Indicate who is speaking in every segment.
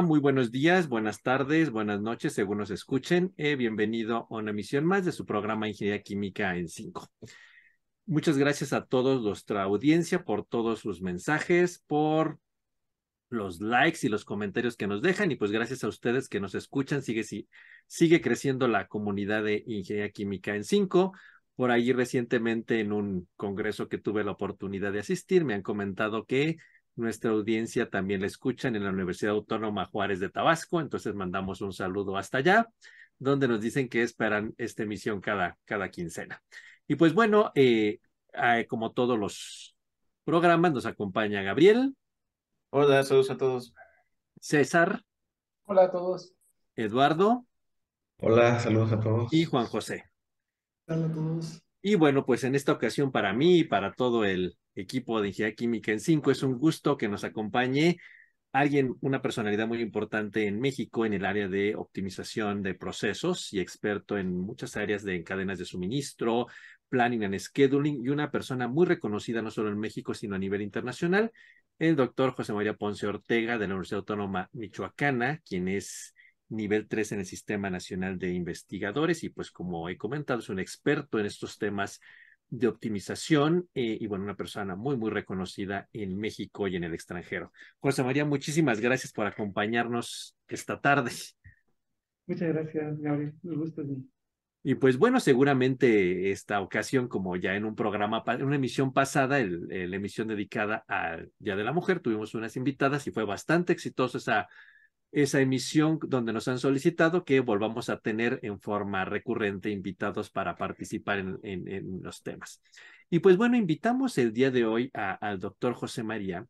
Speaker 1: Muy buenos días, buenas tardes, buenas noches, según nos escuchen. Eh, bienvenido a una emisión más de su programa Ingeniería Química en 5. Muchas gracias a todos nuestra audiencia por todos sus mensajes, por los likes y los comentarios que nos dejan y pues gracias a ustedes que nos escuchan, sigue, sigue creciendo la comunidad de Ingeniería Química en 5. Por ahí recientemente en un congreso que tuve la oportunidad de asistir, me han comentado que nuestra audiencia también la escuchan en la Universidad Autónoma Juárez de Tabasco, entonces mandamos un saludo hasta allá, donde nos dicen que esperan esta emisión cada, cada quincena. Y pues bueno, eh, eh, como todos los programas, nos acompaña Gabriel.
Speaker 2: Hola, saludos a todos.
Speaker 1: César.
Speaker 3: Hola a todos.
Speaker 1: Eduardo.
Speaker 4: Hola, saludos a todos.
Speaker 1: Y Juan José.
Speaker 3: Hola a todos.
Speaker 1: Y bueno, pues en esta ocasión para mí y para todo el equipo de Ingeniería Química en 5 es un gusto que nos acompañe alguien, una personalidad muy importante en México en el área de optimización de procesos y experto en muchas áreas de cadenas de suministro, planning and scheduling y una persona muy reconocida no solo en México, sino a nivel internacional, el doctor José María Ponce Ortega de la Universidad Autónoma Michoacana, quien es nivel 3 en el Sistema Nacional de Investigadores y pues como he comentado es un experto en estos temas de optimización eh, y bueno, una persona muy, muy reconocida en México y en el extranjero. José María, muchísimas gracias por acompañarnos esta tarde.
Speaker 3: Muchas gracias, Gabriel. Me gusta.
Speaker 1: Y pues bueno, seguramente esta ocasión, como ya en un programa, en una emisión pasada, el, la emisión dedicada al Día de la Mujer, tuvimos unas invitadas y fue bastante exitosa esa esa emisión donde nos han solicitado que volvamos a tener en forma recurrente invitados para participar en, los temas. Y pues bueno, invitamos el día de hoy al doctor José María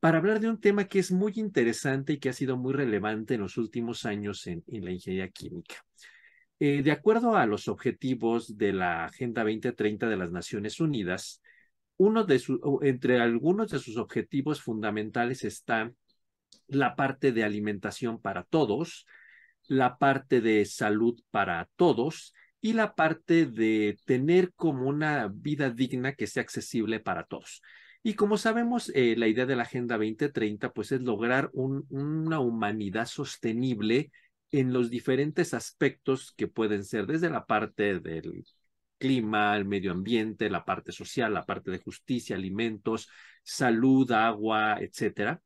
Speaker 1: para hablar de un tema que es muy interesante y que ha sido muy relevante en los últimos años en, la ingeniería química. Eh, de acuerdo a los objetivos de la Agenda 2030 de las Naciones Unidas, uno de entre algunos de sus objetivos fundamentales está la parte de alimentación para todos, la parte de salud para todos y la parte de tener como una vida digna que sea accesible para todos. Y como sabemos, eh, la idea de la Agenda 2030 pues es lograr una humanidad sostenible en los diferentes aspectos que pueden ser desde la parte del clima, el medio ambiente, la parte social, la parte de justicia, alimentos, salud, agua, etcétera.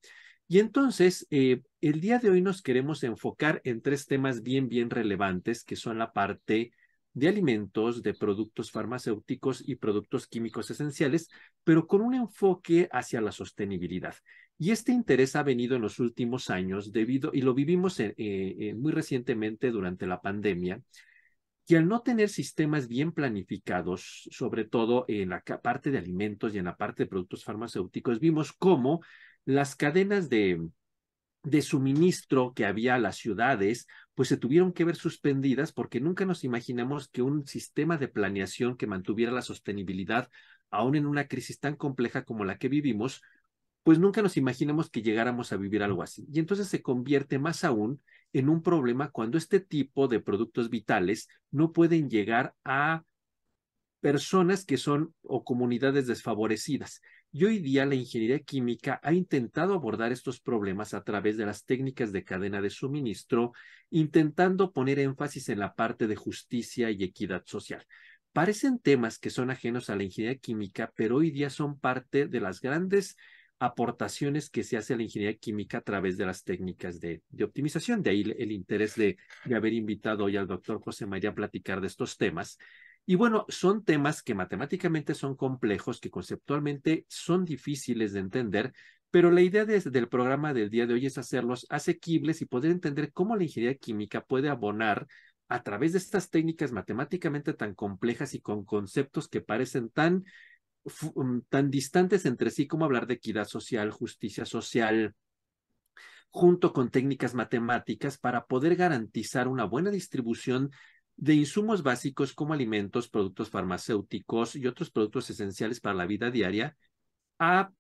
Speaker 1: Y entonces, eh, el día de hoy nos queremos enfocar en tres temas bien, bien relevantes, que son la parte de alimentos, de productos farmacéuticos y productos químicos esenciales, pero con un enfoque hacia la sostenibilidad. Y este interés ha venido en los últimos años debido, y lo vivimos eh, muy recientemente durante la pandemia, que al no tener sistemas bien planificados, sobre todo en la parte de alimentos y en la parte de productos farmacéuticos, vimos cómo las cadenas de, suministro que había a las ciudades, pues se tuvieron que ver suspendidas porque nunca nos imaginamos que un sistema de planeación que mantuviera la sostenibilidad, aún en una crisis tan compleja como la que vivimos, pues nunca nos imaginamos que llegáramos a vivir algo así. Y entonces se convierte más aún en un problema cuando este tipo de productos vitales no pueden llegar a personas que son o comunidades desfavorecidas. Y hoy día la ingeniería química ha intentado abordar estos problemas a través de las técnicas de cadena de suministro, intentando poner énfasis en la parte de justicia y equidad social. Parecen temas que son ajenos a la ingeniería química, pero hoy día son parte de las grandes aportaciones que se hace a la ingeniería química a través de las técnicas de, optimización. De ahí el interés de, de haber invitado hoy al doctor José María a platicar de estos temas. Y bueno, son temas que matemáticamente son complejos, que conceptualmente son difíciles de entender, pero la idea del programa del día de hoy es hacerlos asequibles y poder entender cómo la ingeniería química puede abonar a través de estas técnicas matemáticamente tan complejas y con conceptos que parecen tan, mm, tan distantes entre sí como hablar de equidad social, justicia social, junto con técnicas matemáticas para poder garantizar una buena distribución de insumos básicos como alimentos, productos farmacéuticos y otros productos esenciales para la vida diaria a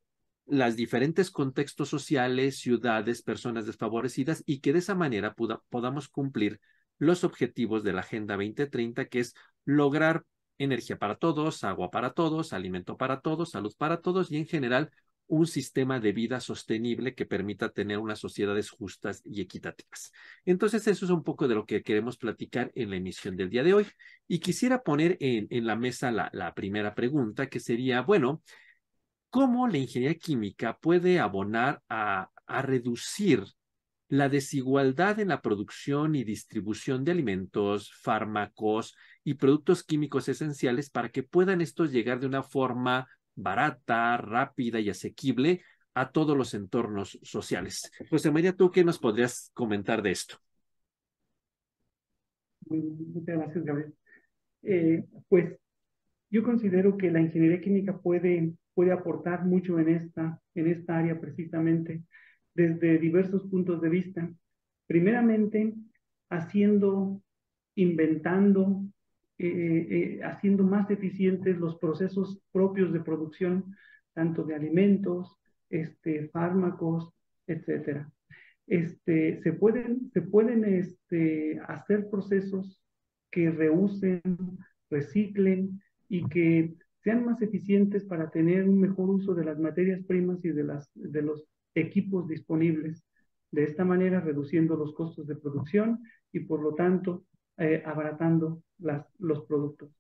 Speaker 1: los diferentes contextos sociales, ciudades, personas desfavorecidas y que de esa manera podamos cumplir los objetivos de la Agenda 2030, que es lograr energía para todos, agua para todos, alimento para todos, salud para todos y en general un sistema de vida sostenible que permita tener unas sociedades justas y equitativas. Entonces, eso es un poco de lo que queremos platicar en la emisión del día de hoy. Y quisiera poner en, la mesa la, primera pregunta, que sería, bueno, ¿cómo la ingeniería química puede abonar a reducir la desigualdad en la producción y distribución de alimentos, fármacos y productos químicos esenciales para que puedan estos llegar de una forma barata, rápida y asequible a todos los entornos sociales. José María, ¿tú qué nos podrías comentar de esto?
Speaker 3: Muchas gracias, Gabriel. Eh, pues yo considero que la ingeniería química puede, puede aportar mucho en esta, en esta área precisamente desde diversos puntos de vista. Primeramente, haciendo, inventando, eh, eh, haciendo más eficientes los procesos propios de producción, tanto de alimentos, este, fármacos, etcétera. Este, se pueden, se pueden este, hacer procesos que reusen, reciclen y que sean más eficientes para tener un mejor uso de las materias primas y de, las, de los equipos disponibles. De esta manera, reduciendo los costos de producción y, por lo tanto, eh, abaratando las, los productos.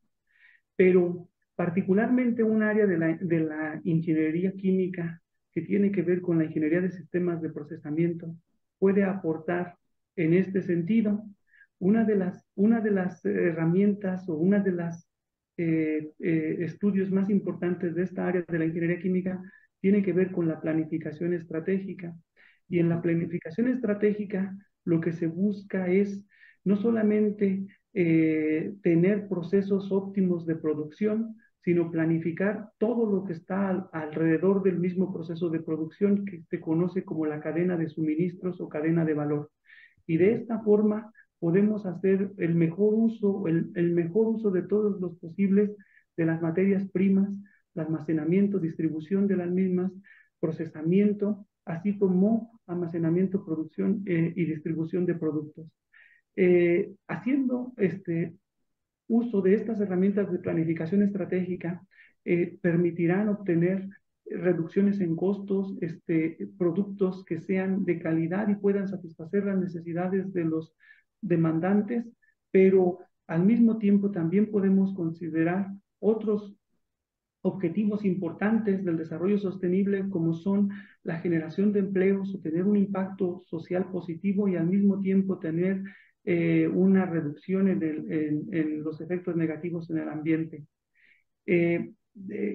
Speaker 3: Pero particularmente un área de la, de la ingeniería química que tiene que ver con la ingeniería de sistemas de procesamiento puede aportar en este sentido. Una de las, una de las herramientas o una de las eh, eh, estudios más importantes de esta área de la ingeniería química tiene que ver con la planificación estratégica. Y en la planificación estratégica lo que se busca es no solamente eh, tener procesos óptimos de producción, sino planificar todo lo que está alrededor del mismo proceso de producción que se conoce como la cadena de suministros o cadena de valor. Y de esta forma podemos hacer el mejor uso, el, el mejor uso de todos los posibles de las materias primas, almacenamiento, distribución de las mismas, procesamiento, así como almacenamiento, producción eh, y distribución de productos. Eh, haciendo este uso de estas herramientas de planificación estratégica, eh, permitirán obtener reducciones en costos, este, productos que sean de calidad y puedan satisfacer las necesidades de los demandantes, pero al mismo tiempo también podemos considerar otros objetivos importantes del desarrollo sostenible como son la generación de empleos o tener un impacto social positivo y al mismo tiempo tener eh, una reducción en, los efectos negativos en el ambiente. Eh,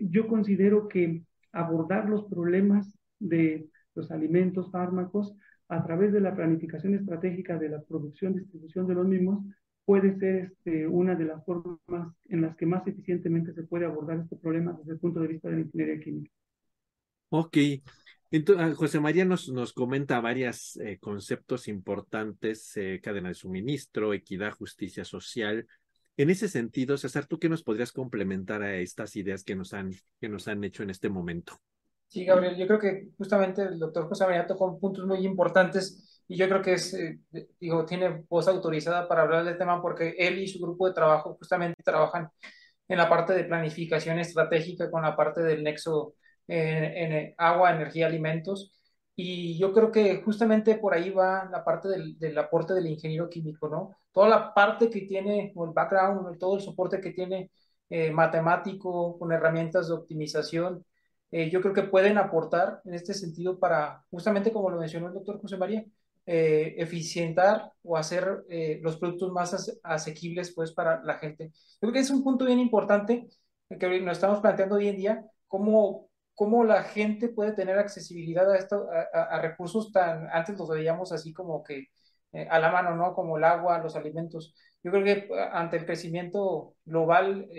Speaker 3: yo considero que abordar los problemas de los alimentos, fármacos, a través de la planificación estratégica de la producción distribución de los mismos, puede ser este, una de las formas en las que más eficientemente se puede abordar este problema desde el punto de vista de la ingeniería química.
Speaker 1: Ok. Entonces, ah, José María nos, nos comenta varios eh, conceptos importantes, eh, cadena de suministro, equidad, justicia social. En ese sentido, César, ¿tú qué nos podrías complementar a estas ideas que nos han, que nos han hecho en este momento?
Speaker 5: Sí, Gabriel, yo creo que justamente el doctor José María tocó puntos muy importantes y yo creo que es, eh, tiene voz autorizada para hablar del tema porque él y su grupo de trabajo justamente trabajan en la parte de planificación estratégica con la parte del nexo en, agua, energía, alimentos. Y yo creo que justamente por ahí va la parte del, del, aporte del ingeniero químico, ¿no? Toda la parte que tiene, el background, todo el soporte que tiene eh, matemático, con herramientas de optimización, eh, yo creo que pueden aportar en este sentido para, justamente como lo mencionó el doctor José María, eh, eficientar o hacer eh, los productos más asequibles pues para la gente. Yo creo que es un punto bien importante que nos estamos planteando hoy en día, cómo, cómo la gente puede tener accesibilidad a, esto, a, recursos tan, antes los veíamos así como que eh, a la mano, ¿no? Como el agua, los alimentos. Yo creo que ante el crecimiento global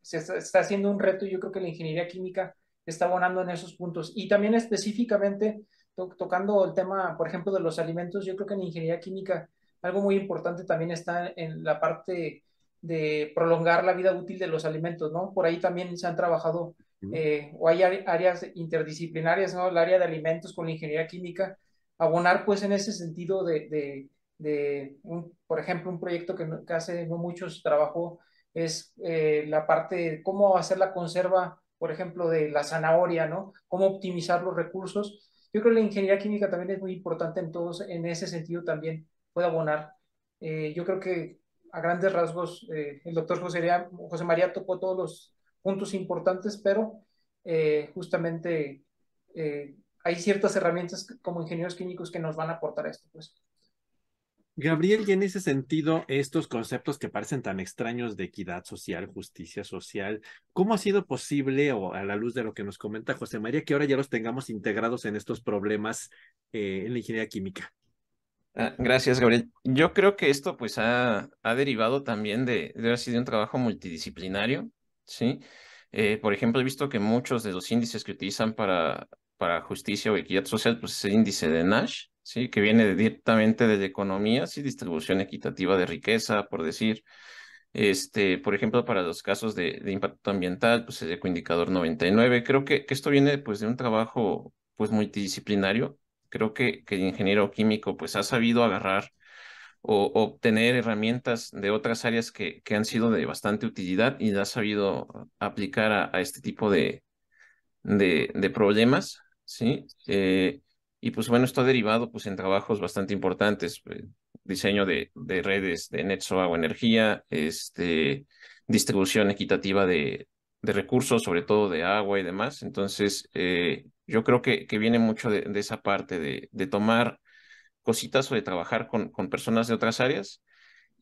Speaker 5: se está, está haciendo un reto y yo creo que la ingeniería química está abonando en esos puntos. Y también específicamente tocando el tema, por ejemplo, de los alimentos, yo creo que en ingeniería química algo muy importante también está en la parte de prolongar la vida útil de los alimentos, ¿no? Por ahí también se han trabajado eh, o hay áreas interdisciplinarias, ¿no? El área de alimentos con la ingeniería química, abonar pues en ese sentido de, de, un, por ejemplo, un proyecto que, hace no muchos trabajó es eh, la parte de cómo hacer la conserva por ejemplo, de la zanahoria, ¿no? Cómo optimizar los recursos. Yo creo que la ingeniería química también es muy importante en todos, en ese sentido también puede abonar. Eh, yo creo que a grandes rasgos eh, el doctor José, José María tocó todos los puntos importantes, pero eh, justamente hay ciertas herramientas como ingenieros químicos que nos van a aportar esto. Pues.
Speaker 1: Gabriel, y en ese sentido, estos conceptos que parecen tan extraños de equidad social, justicia social, ¿cómo ha sido posible, o a la luz de lo que nos comenta José María, que ahora ya los tengamos integrados en estos problemas eh, en la ingeniería química?
Speaker 6: Ah, gracias, Gabriel. Yo creo que esto pues ha, ha derivado también de, de, de un trabajo multidisciplinario, ¿sí? Eh, por ejemplo, he visto que muchos de los índices que utilizan para, para justicia o equidad social, pues es el índice de Nash, ¿sí? que viene directamente de economía, ¿sí? distribución equitativa de riqueza, por decir. Este, por ejemplo, para los casos de, de impacto ambiental, pues el ecoindicador 99. Creo que, que esto viene pues, de un trabajo pues, multidisciplinario. Creo que, que el ingeniero químico pues, ha sabido agarrar o obtener herramientas de otras áreas que, que han sido de bastante utilidad y ha sabido aplicar a, este tipo de, de, problemas, ¿sí? Eh, y pues bueno, esto ha derivado pues en trabajos bastante importantes, eh, diseño de, de, redes de Netso Agua Energía, este, distribución equitativa de, de, recursos, sobre todo de agua y demás. Entonces, eh, yo creo que, que viene mucho de, de esa parte de, tomar cositas o de trabajar con, con personas de otras áreas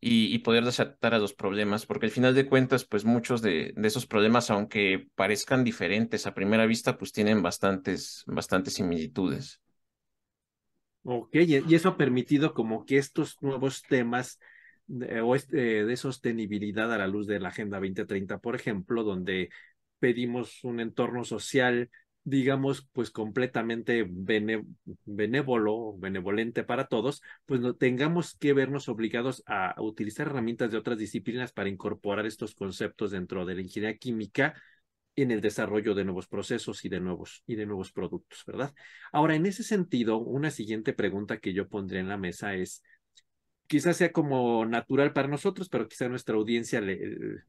Speaker 6: y, y, poder desatar a los problemas, porque al final de cuentas, pues muchos de, de, esos problemas, aunque parezcan diferentes a primera vista, pues tienen bastantes, bastantes similitudes.
Speaker 1: Ok, y eso ha permitido como que estos nuevos temas de, o este, de sostenibilidad a la luz de la Agenda 2030, por ejemplo, donde pedimos un entorno social, digamos, pues completamente benévolo, benevolente para todos, pues no tengamos que vernos obligados a, utilizar herramientas de otras disciplinas para incorporar estos conceptos dentro de la ingeniería química en el desarrollo de nuevos procesos y de nuevos, y de nuevos productos, ¿verdad? Ahora, en ese sentido, una siguiente pregunta que yo pondría en la mesa es, quizás sea como natural para nosotros, pero quizá nuestra audiencia le, le,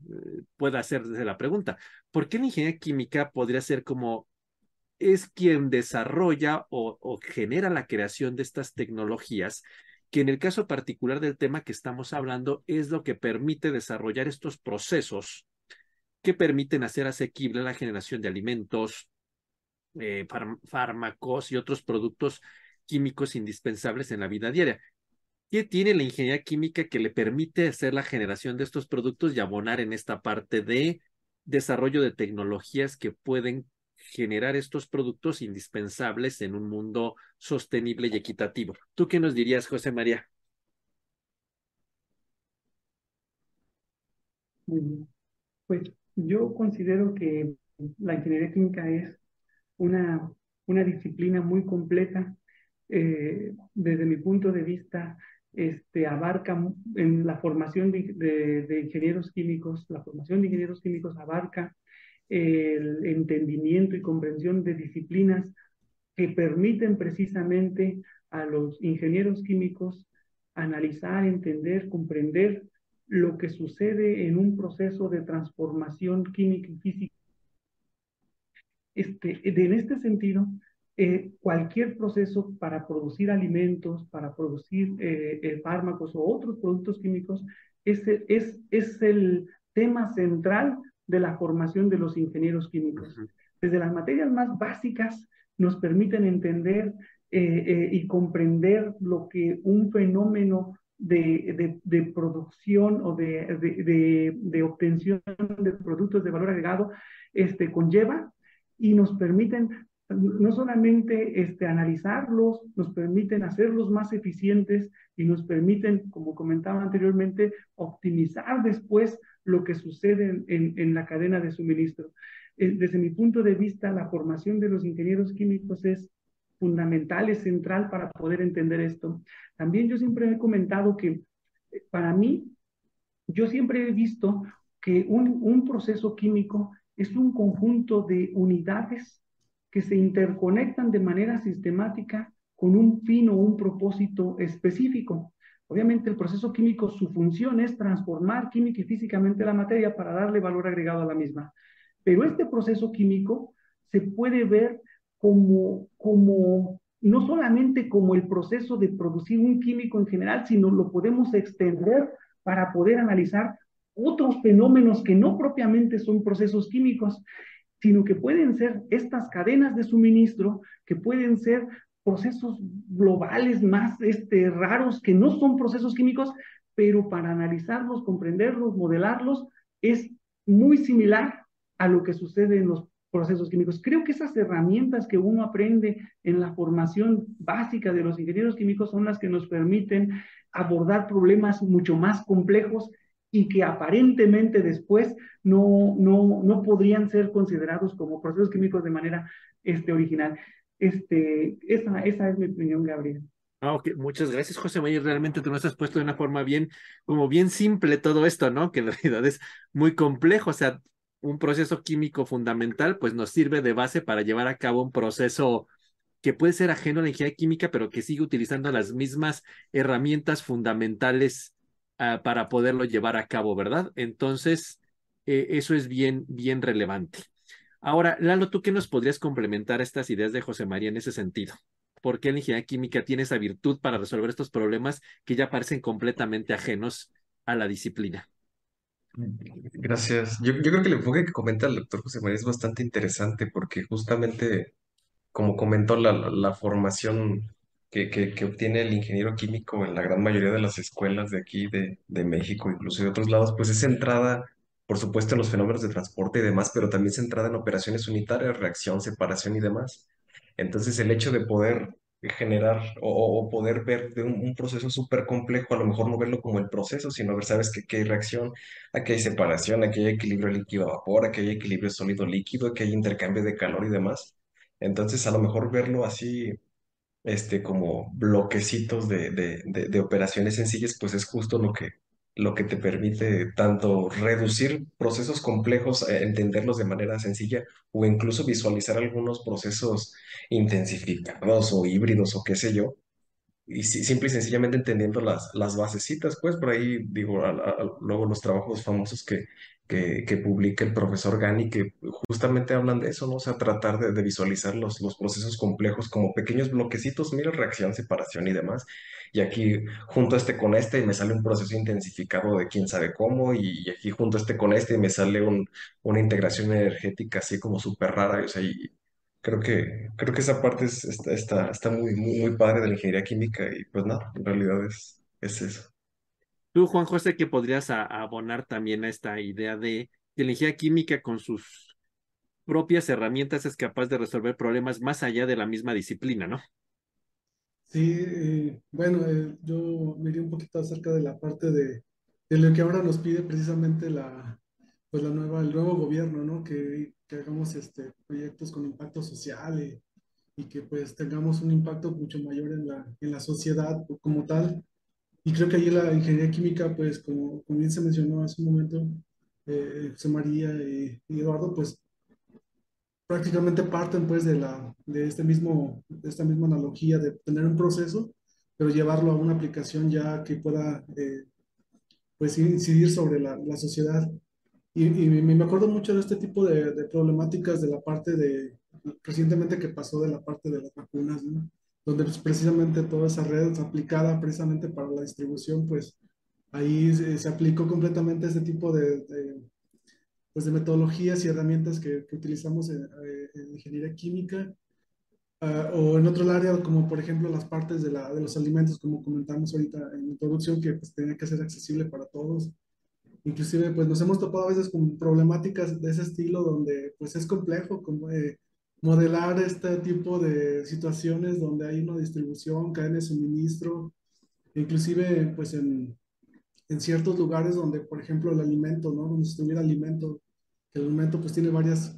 Speaker 1: pueda hacerse la pregunta, ¿por qué la ingeniería química podría ser como es quien desarrolla o, genera la creación de estas tecnologías que en el caso particular del tema que estamos hablando es lo que permite desarrollar estos procesos que permiten hacer asequible la generación de alimentos, eh, fármacos y otros productos químicos indispensables en la vida diaria. ¿Qué tiene la ingeniería química que le permite hacer la generación de estos productos y abonar en esta parte de desarrollo de tecnologías que pueden generar estos productos indispensables en un mundo sostenible y equitativo? ¿Tú qué nos dirías, José María?
Speaker 3: Muy bien. Pues yo considero que la ingeniería química es una, una disciplina muy completa. Eh, desde mi punto de vista, este, abarca en la formación de, ingenieros químicos, la formación de ingenieros químicos abarca el entendimiento y comprensión de disciplinas que permiten precisamente a los ingenieros químicos analizar, entender, comprender lo que sucede en un proceso de transformación química y física. Este, en este sentido, eh, cualquier proceso para producir alimentos, para producir eh, eh, fármacos o otros productos químicos, es, el tema central de la formación de los ingenieros químicos. Desde las materias más básicas nos permiten entender eh, y comprender lo que un fenómeno de, de, de producción o de, de, obtención de productos de valor agregado este, conlleva y nos permiten no solamente este, analizarlos, nos permiten hacerlos más eficientes y nos permiten, como comentaba anteriormente, optimizar después lo que sucede en, en, la cadena de suministro. Eh, desde mi punto de vista, la formación de los ingenieros químicos es fundamental, es central para poder entender esto. También yo siempre he comentado que eh, para mí, yo siempre he visto que un, un proceso químico es un conjunto de unidades que se interconectan de manera sistemática con un fin o un propósito específico. Obviamente el proceso químico, su función es transformar química y físicamente la materia para darle valor agregado a la misma. Pero este proceso químico se puede ver como, como no solamente como el proceso de producir un químico en general, sino lo podemos extender para poder analizar otros fenómenos que no propiamente son procesos químicos, sino que pueden ser estas cadenas de suministro, que pueden ser procesos globales más este, raros, que no son procesos químicos, pero para analizarlos, comprenderlos, modelarlos, es muy similar a lo que sucede en los procesos químicos. Creo que esas herramientas que uno aprende en la formación básica de los ingenieros químicos son las que nos permiten abordar problemas mucho más complejos y que aparentemente después no, no, no podrían ser considerados como procesos químicos de manera este, original. Este, esa, es mi opinión, Gabriel.
Speaker 1: Ah, muchas gracias, José Mayer. Realmente tú nos has puesto de una forma bien, como bien simple todo esto, ¿no? Que en realidad es muy complejo. O sea, un proceso químico fundamental, pues nos sirve de base para llevar a cabo un proceso que puede ser ajeno a la ingeniería química, pero que sigue utilizando las mismas herramientas fundamentales uh, para poderlo llevar a cabo, ¿verdad? Entonces, eh, eso es bien, bien relevante. Ahora, Lalo, ¿tú qué nos podrías complementar estas ideas de José María en ese sentido? ¿Por qué la ingeniería química tiene esa virtud para resolver estos problemas que ya parecen completamente ajenos a la disciplina?
Speaker 4: Gracias. Yo, creo que el enfoque que comenta el doctor José María es bastante interesante porque justamente, como comentó, la, la formación que, que, que obtiene el ingeniero químico en la gran mayoría de las escuelas de aquí, de, de México, incluso de otros lados, pues es centrada, por supuesto, en los fenómenos de transporte y demás, pero también centrada en operaciones unitarias, reacción, separación y demás. Entonces, el hecho de poder generar o, poder ver de un, proceso súper complejo, a lo mejor no verlo como el proceso, sino ver, sabes, que, hay reacción, aquí hay separación, aquí hay equilibrio líquido-vapor, aquí hay equilibrio sólido-líquido, aquí hay intercambio de calor y demás. Entonces, a lo mejor verlo así, este, como bloquecitos de, de operaciones sencillas, pues es justo lo que, lo que te permite tanto reducir procesos complejos, eh, entenderlos de manera sencilla, o incluso visualizar algunos procesos intensificados o híbridos o qué sé yo, y si- simple y sencillamente entendiendo las, las basecitas, pues por ahí digo, luego los trabajos famosos que, que, que publica el profesor Gani, que justamente hablan de eso, ¿no? O sea, tratar de, visualizar los, procesos complejos como pequeños bloquecitos, mira, reacción, separación y demás. Y aquí junto este con este y me sale un proceso intensificado de quién sabe cómo, y, aquí junto este con este y me sale un, una integración energética así como súper rara, o sea, Creo que, creo que esa parte es- está, muy, muy, muy padre de la ingeniería química y pues nada, en realidad es eso.
Speaker 1: Tú, Juan José, que podrías abonar también a esta idea de que la ingeniería química con sus propias herramientas es capaz de resolver problemas más allá de la misma disciplina, ¿no?
Speaker 7: Sí, eh, bueno, eh, yo me iría un poquito acerca de la parte de, de lo que ahora nos pide precisamente la, pues la nueva, el nuevo gobierno, ¿no? Que, hagamos este, proyectos con impacto social eh, y que pues tengamos un impacto mucho mayor en la, en la sociedad como tal. Y creo que ahí la ingeniería química, pues como, como bien se mencionó hace un momento, eh, José María y, y Eduardo, pues prácticamente parten pues de, la, de, este mismo, de esta misma analogía de tener un proceso, pero llevarlo a una aplicación ya que pueda eh, pues incidir sobre la, la sociedad. Y, y, me acuerdo mucho de este tipo de, de, problemáticas de la parte de, recientemente que pasó de la parte de las vacunas, ¿no? Donde pues, precisamente toda esa red aplicada precisamente para la distribución, pues ahí se, aplicó completamente este tipo de, pues, de metodologías y herramientas que, utilizamos en, en, ingeniería química uh, o en otro área, como por ejemplo las partes de, la, de, los alimentos, como comentamos ahorita en la introducción, que pues, tenía que ser accesible para todos. Inclusive, pues nos hemos topado a veces con problemáticas de ese estilo donde pues es complejo como, eh, modelar este tipo de situaciones donde hay una distribución, cadena de suministro, inclusive pues en, en ciertos lugares donde, por ejemplo, el alimento, ¿no? Donde estuviera alimento, que el alimento pues tiene varias,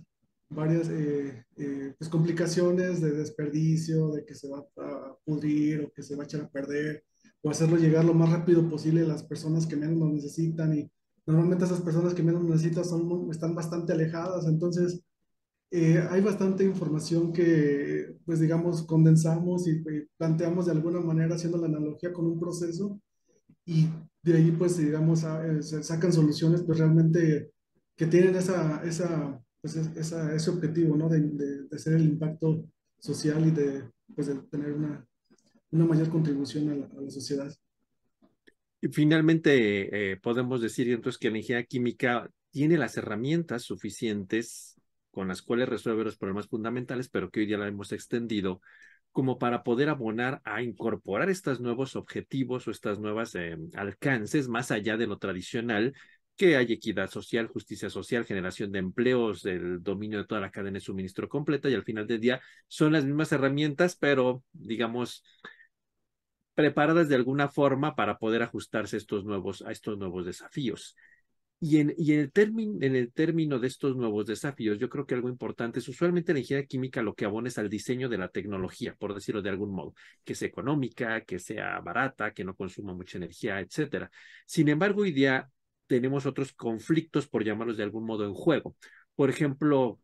Speaker 7: varias eh, eh, pues, complicaciones de desperdicio, de que se va a pudrir o que se va a echar a perder, o hacerlo llegar lo más rápido posible a las personas que menos lo necesitan y normalmente esas personas que menos necesitan son, están bastante alejadas, entonces eh, hay bastante información que, pues digamos, condensamos y, y planteamos de alguna manera haciendo la analogía con un proceso y de ahí pues digamos a, se sacan soluciones pues realmente que tienen esa, esa, pues, esa, ese objetivo, ¿no? De, de, hacer el impacto social y de, pues, de tener una, una mayor contribución a la, a la sociedad.
Speaker 1: Y finalmente, eh, podemos decir entonces que la ingeniería química tiene las herramientas suficientes con las cuales resuelve los problemas fundamentales, pero que hoy día la hemos extendido como para poder abonar a incorporar estos nuevos objetivos o estas nuevas eh, alcances más allá de lo tradicional, que hay equidad social, justicia social, generación de empleos, el dominio de toda la cadena de suministro completa y al final del día son las mismas herramientas, pero digamos preparadas de alguna forma para poder ajustarse estos nuevos, a estos nuevos desafíos. Y en, el término, en el término de estos nuevos desafíos, yo creo que algo importante es usualmente la ingeniería química lo que abona es al diseño de la tecnología, por decirlo de algún modo, que sea económica, que sea barata, que no consuma mucha energía, etcétera. Sin embargo, hoy día tenemos otros conflictos, por llamarlos de algún modo, en juego. Por ejemplo,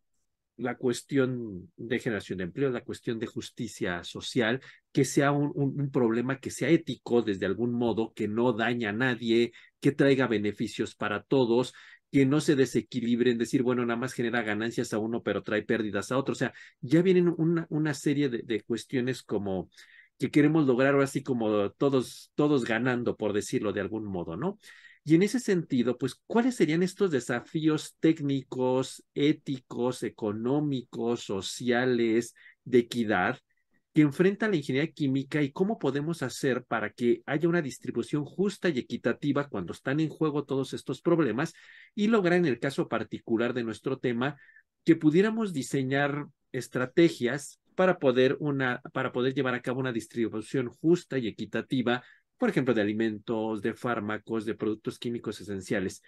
Speaker 1: la cuestión de generación de empleo, la cuestión de justicia social, que sea un, un, problema que sea ético desde algún modo, que no daña a nadie, que traiga beneficios para todos, que no se desequilibre en decir, bueno, nada más genera ganancias a uno, pero trae pérdidas a otro. O sea, ya vienen una, serie de, cuestiones como que queremos lograr así como todos, todos ganando, por decirlo de algún modo, ¿no? Y en ese sentido, pues, ¿cuáles serían estos desafíos técnicos, éticos, económicos, sociales, de equidad que enfrenta la ingeniería química y cómo podemos hacer para que haya una distribución justa y equitativa cuando están en juego todos estos problemas y lograr en el caso particular de nuestro tema que pudiéramos diseñar estrategias para poder una para poder llevar a cabo una distribución justa y equitativa por ejemplo, de alimentos, de fármacos, de productos químicos esenciales.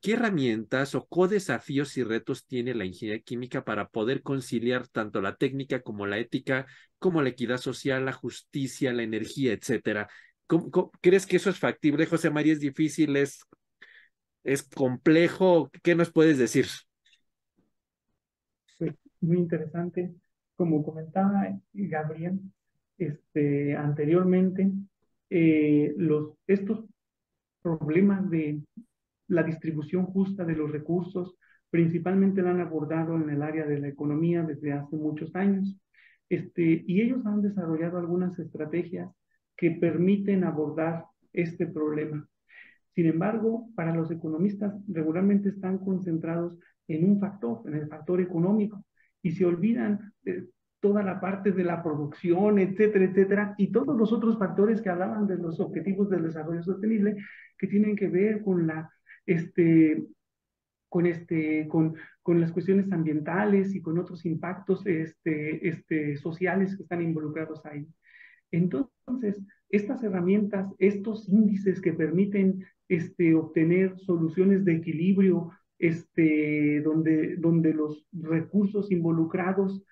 Speaker 1: ¿Qué herramientas o co-desafíos y retos tiene la ingeniería química para poder conciliar tanto la técnica como la ética, como la equidad social, la justicia, la energía, etcétera? crees que eso es factible, José María? ¿Es difícil? ¿Es, es complejo? ¿Qué nos puedes decir?
Speaker 3: muy interesante. Como comentaba Gabriel este, anteriormente, eh, los, estos problemas de la distribución justa de los recursos principalmente la han abordado en el área de la economía desde hace muchos años. Este, y ellos han desarrollado algunas estrategias que permiten abordar este problema. Sin embargo, para los economistas regularmente están concentrados en un factor, en el factor económico, y se olvidan de, toda la parte de la producción, etcétera, etcétera, y todos los otros factores que hablaban de los objetivos del desarrollo sostenible que tienen que ver con la, este, con este, con, las cuestiones ambientales y con otros impactos, este, sociales que están involucrados ahí. Entonces, estas herramientas, estos índices que permiten obtener soluciones de equilibrio, donde, los recursos involucrados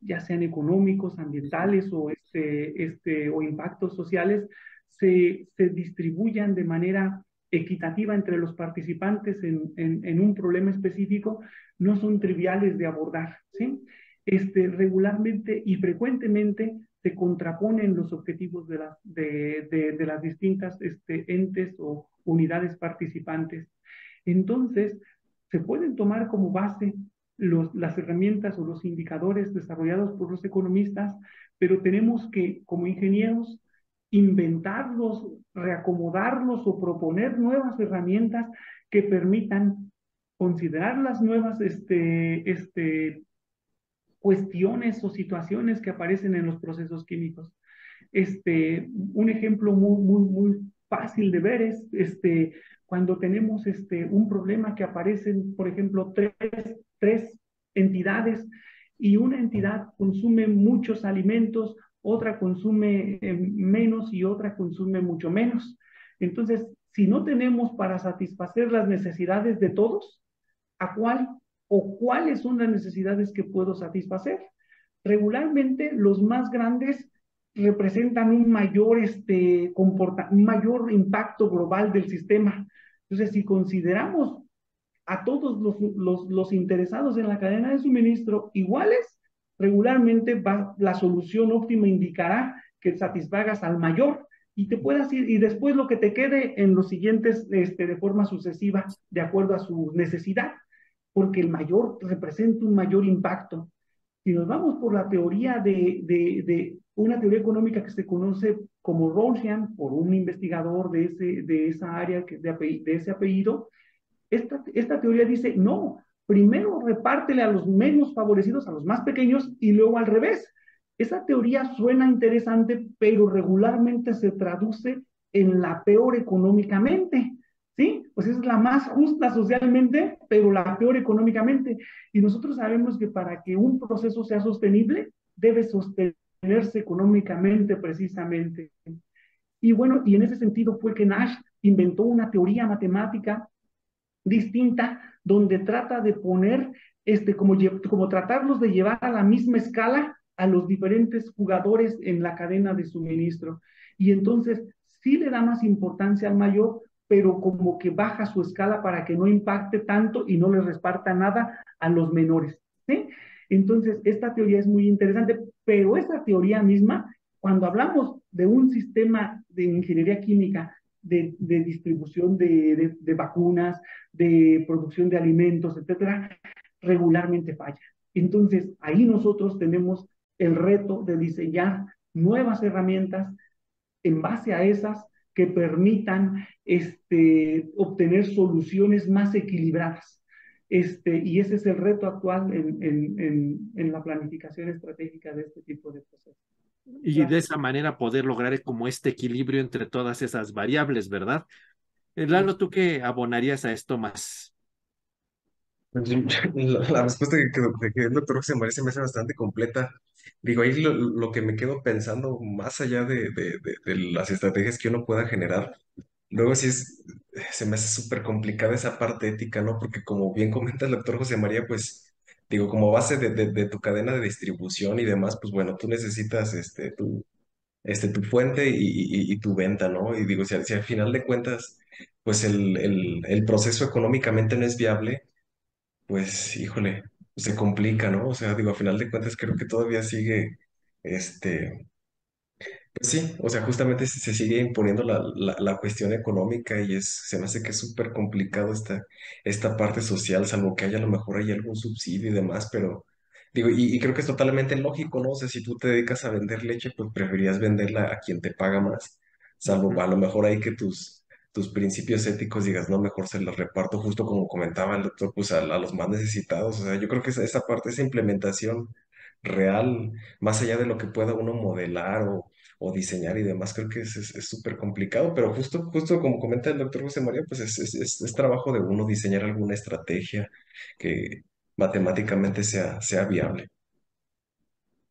Speaker 3: ya sean económicos, ambientales o, o impactos sociales, se, se distribuyan de manera equitativa entre los participantes en, un problema específico, no son triviales de abordar. Este, regularmente y frecuentemente se contraponen los objetivos de, la, de, de, de las distintas este, entes o unidades participantes. Entonces, se pueden tomar como base las herramientas o los indicadores desarrollados por los economistas, pero tenemos que, como ingenieros, inventarlos, reacomodarlos o proponer nuevas herramientas que permitan considerar las nuevas este, este, cuestiones o situaciones que aparecen en los procesos químicos. Este, un ejemplo muy, fácil de ver es cuando tenemos un problema que aparecen, por ejemplo, tres entidades y una entidad consume muchos alimentos, otra consume eh, menos y otra consume mucho menos. Entonces, si no tenemos para satisfacer las necesidades de todos, ¿a cuál o cuáles son las necesidades que puedo satisfacer? Regularmente los más grandes representan un mayor, este, comporta mayor impacto global del sistema. Entonces, si consideramos a todos los, los, los, interesados en la cadena de suministro iguales, regularmente la solución óptima indicará que satisfagas al mayor y te puedas ir, y después lo que te quede en los siguientes este, de forma sucesiva, de acuerdo a su necesidad. porque el mayor representa un mayor impacto. Si nos vamos por la teoría de, una teoría económica que se conoce como Rawlsian, por un investigador de esa área, de, de ese apellido, esta, esta teoría dice, no, primero repártele a los menos favorecidos, a los más pequeños, y luego al revés. Esa teoría suena interesante, pero regularmente se traduce en la peor económicamente, ¿sí? Pues es la más justa socialmente, pero la peor económicamente. Y nosotros sabemos que para que un proceso sea sostenible, debe sostenerse económicamente precisamente. Y bueno, y en ese sentido fue que Nash inventó una teoría matemática distinta donde trata de poner, este, como, como tratarlos de llevar a la misma escala a los diferentes jugadores en la cadena de suministro. Y entonces sí le da más importancia al mayor, pero como que baja su escala para que no impacte tanto y no le reparta nada a los menores. ¿sí? Entonces, esta teoría es muy interesante, pero esa teoría misma, cuando hablamos de un sistema de ingeniería química de, de distribución de, de, vacunas, de producción de alimentos, etcétera, regularmente falla. Entonces, ahí nosotros tenemos el reto de diseñar nuevas herramientas en base a esas que permitan este, obtener soluciones más equilibradas. Este, y ese es el reto actual en, en, en, en la planificación estratégica de este tipo de procesos.
Speaker 1: Y de esa manera poder lograr como este equilibrio entre todas esas variables, ¿verdad? Eh, Lalo, ¿tú qué abonarías a esto más?
Speaker 4: La, la respuesta que, que, que el doctor José María se me hace bastante completa. Digo, ahí lo, lo que me quedo pensando, más allá de, de, de, de las estrategias que uno pueda generar, luego sí es, se me hace súper complicada esa parte ética, ¿no? Porque como bien comenta el doctor José María, pues, digo, como base de, de, tu cadena de distribución y demás, pues bueno, tú necesitas este, tu, este, tu fuente y, y, tu venta, ¿no? Y digo, si, si al final de cuentas, pues el, el, el proceso económicamente no es viable pues, híjole, se complica, ¿no? O sea, digo, a final de cuentas creo que todavía sigue, este, pues sí, o sea, justamente se, se sigue imponiendo la, la, la cuestión económica y es, se me hace que es súper complicado esta, esta parte social, salvo que haya a lo mejor hay algún subsidio y demás, pero digo, y, y creo que es totalmente lógico, ¿no? O sea, si tú te dedicas a vender leche, pues preferías venderla a quien te paga más, salvo a lo mejor hay que tus tus principios éticos digas, no, mejor se los reparto justo como comentaba el doctor, pues a, a los más necesitados. O sea, yo creo que esa, esa parte, esa implementación real, más allá de lo que pueda uno modelar o, o diseñar y demás, creo que es súper complicado, pero justo, justo como comenta el doctor José María, pues es, es, es, es trabajo de uno diseñar alguna estrategia que matemáticamente sea, sea viable.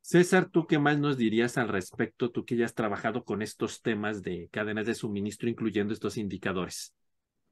Speaker 1: César, ¿tú qué más nos dirías al respecto? Tú que ya has trabajado con estos temas de cadenas de suministro, incluyendo estos indicadores.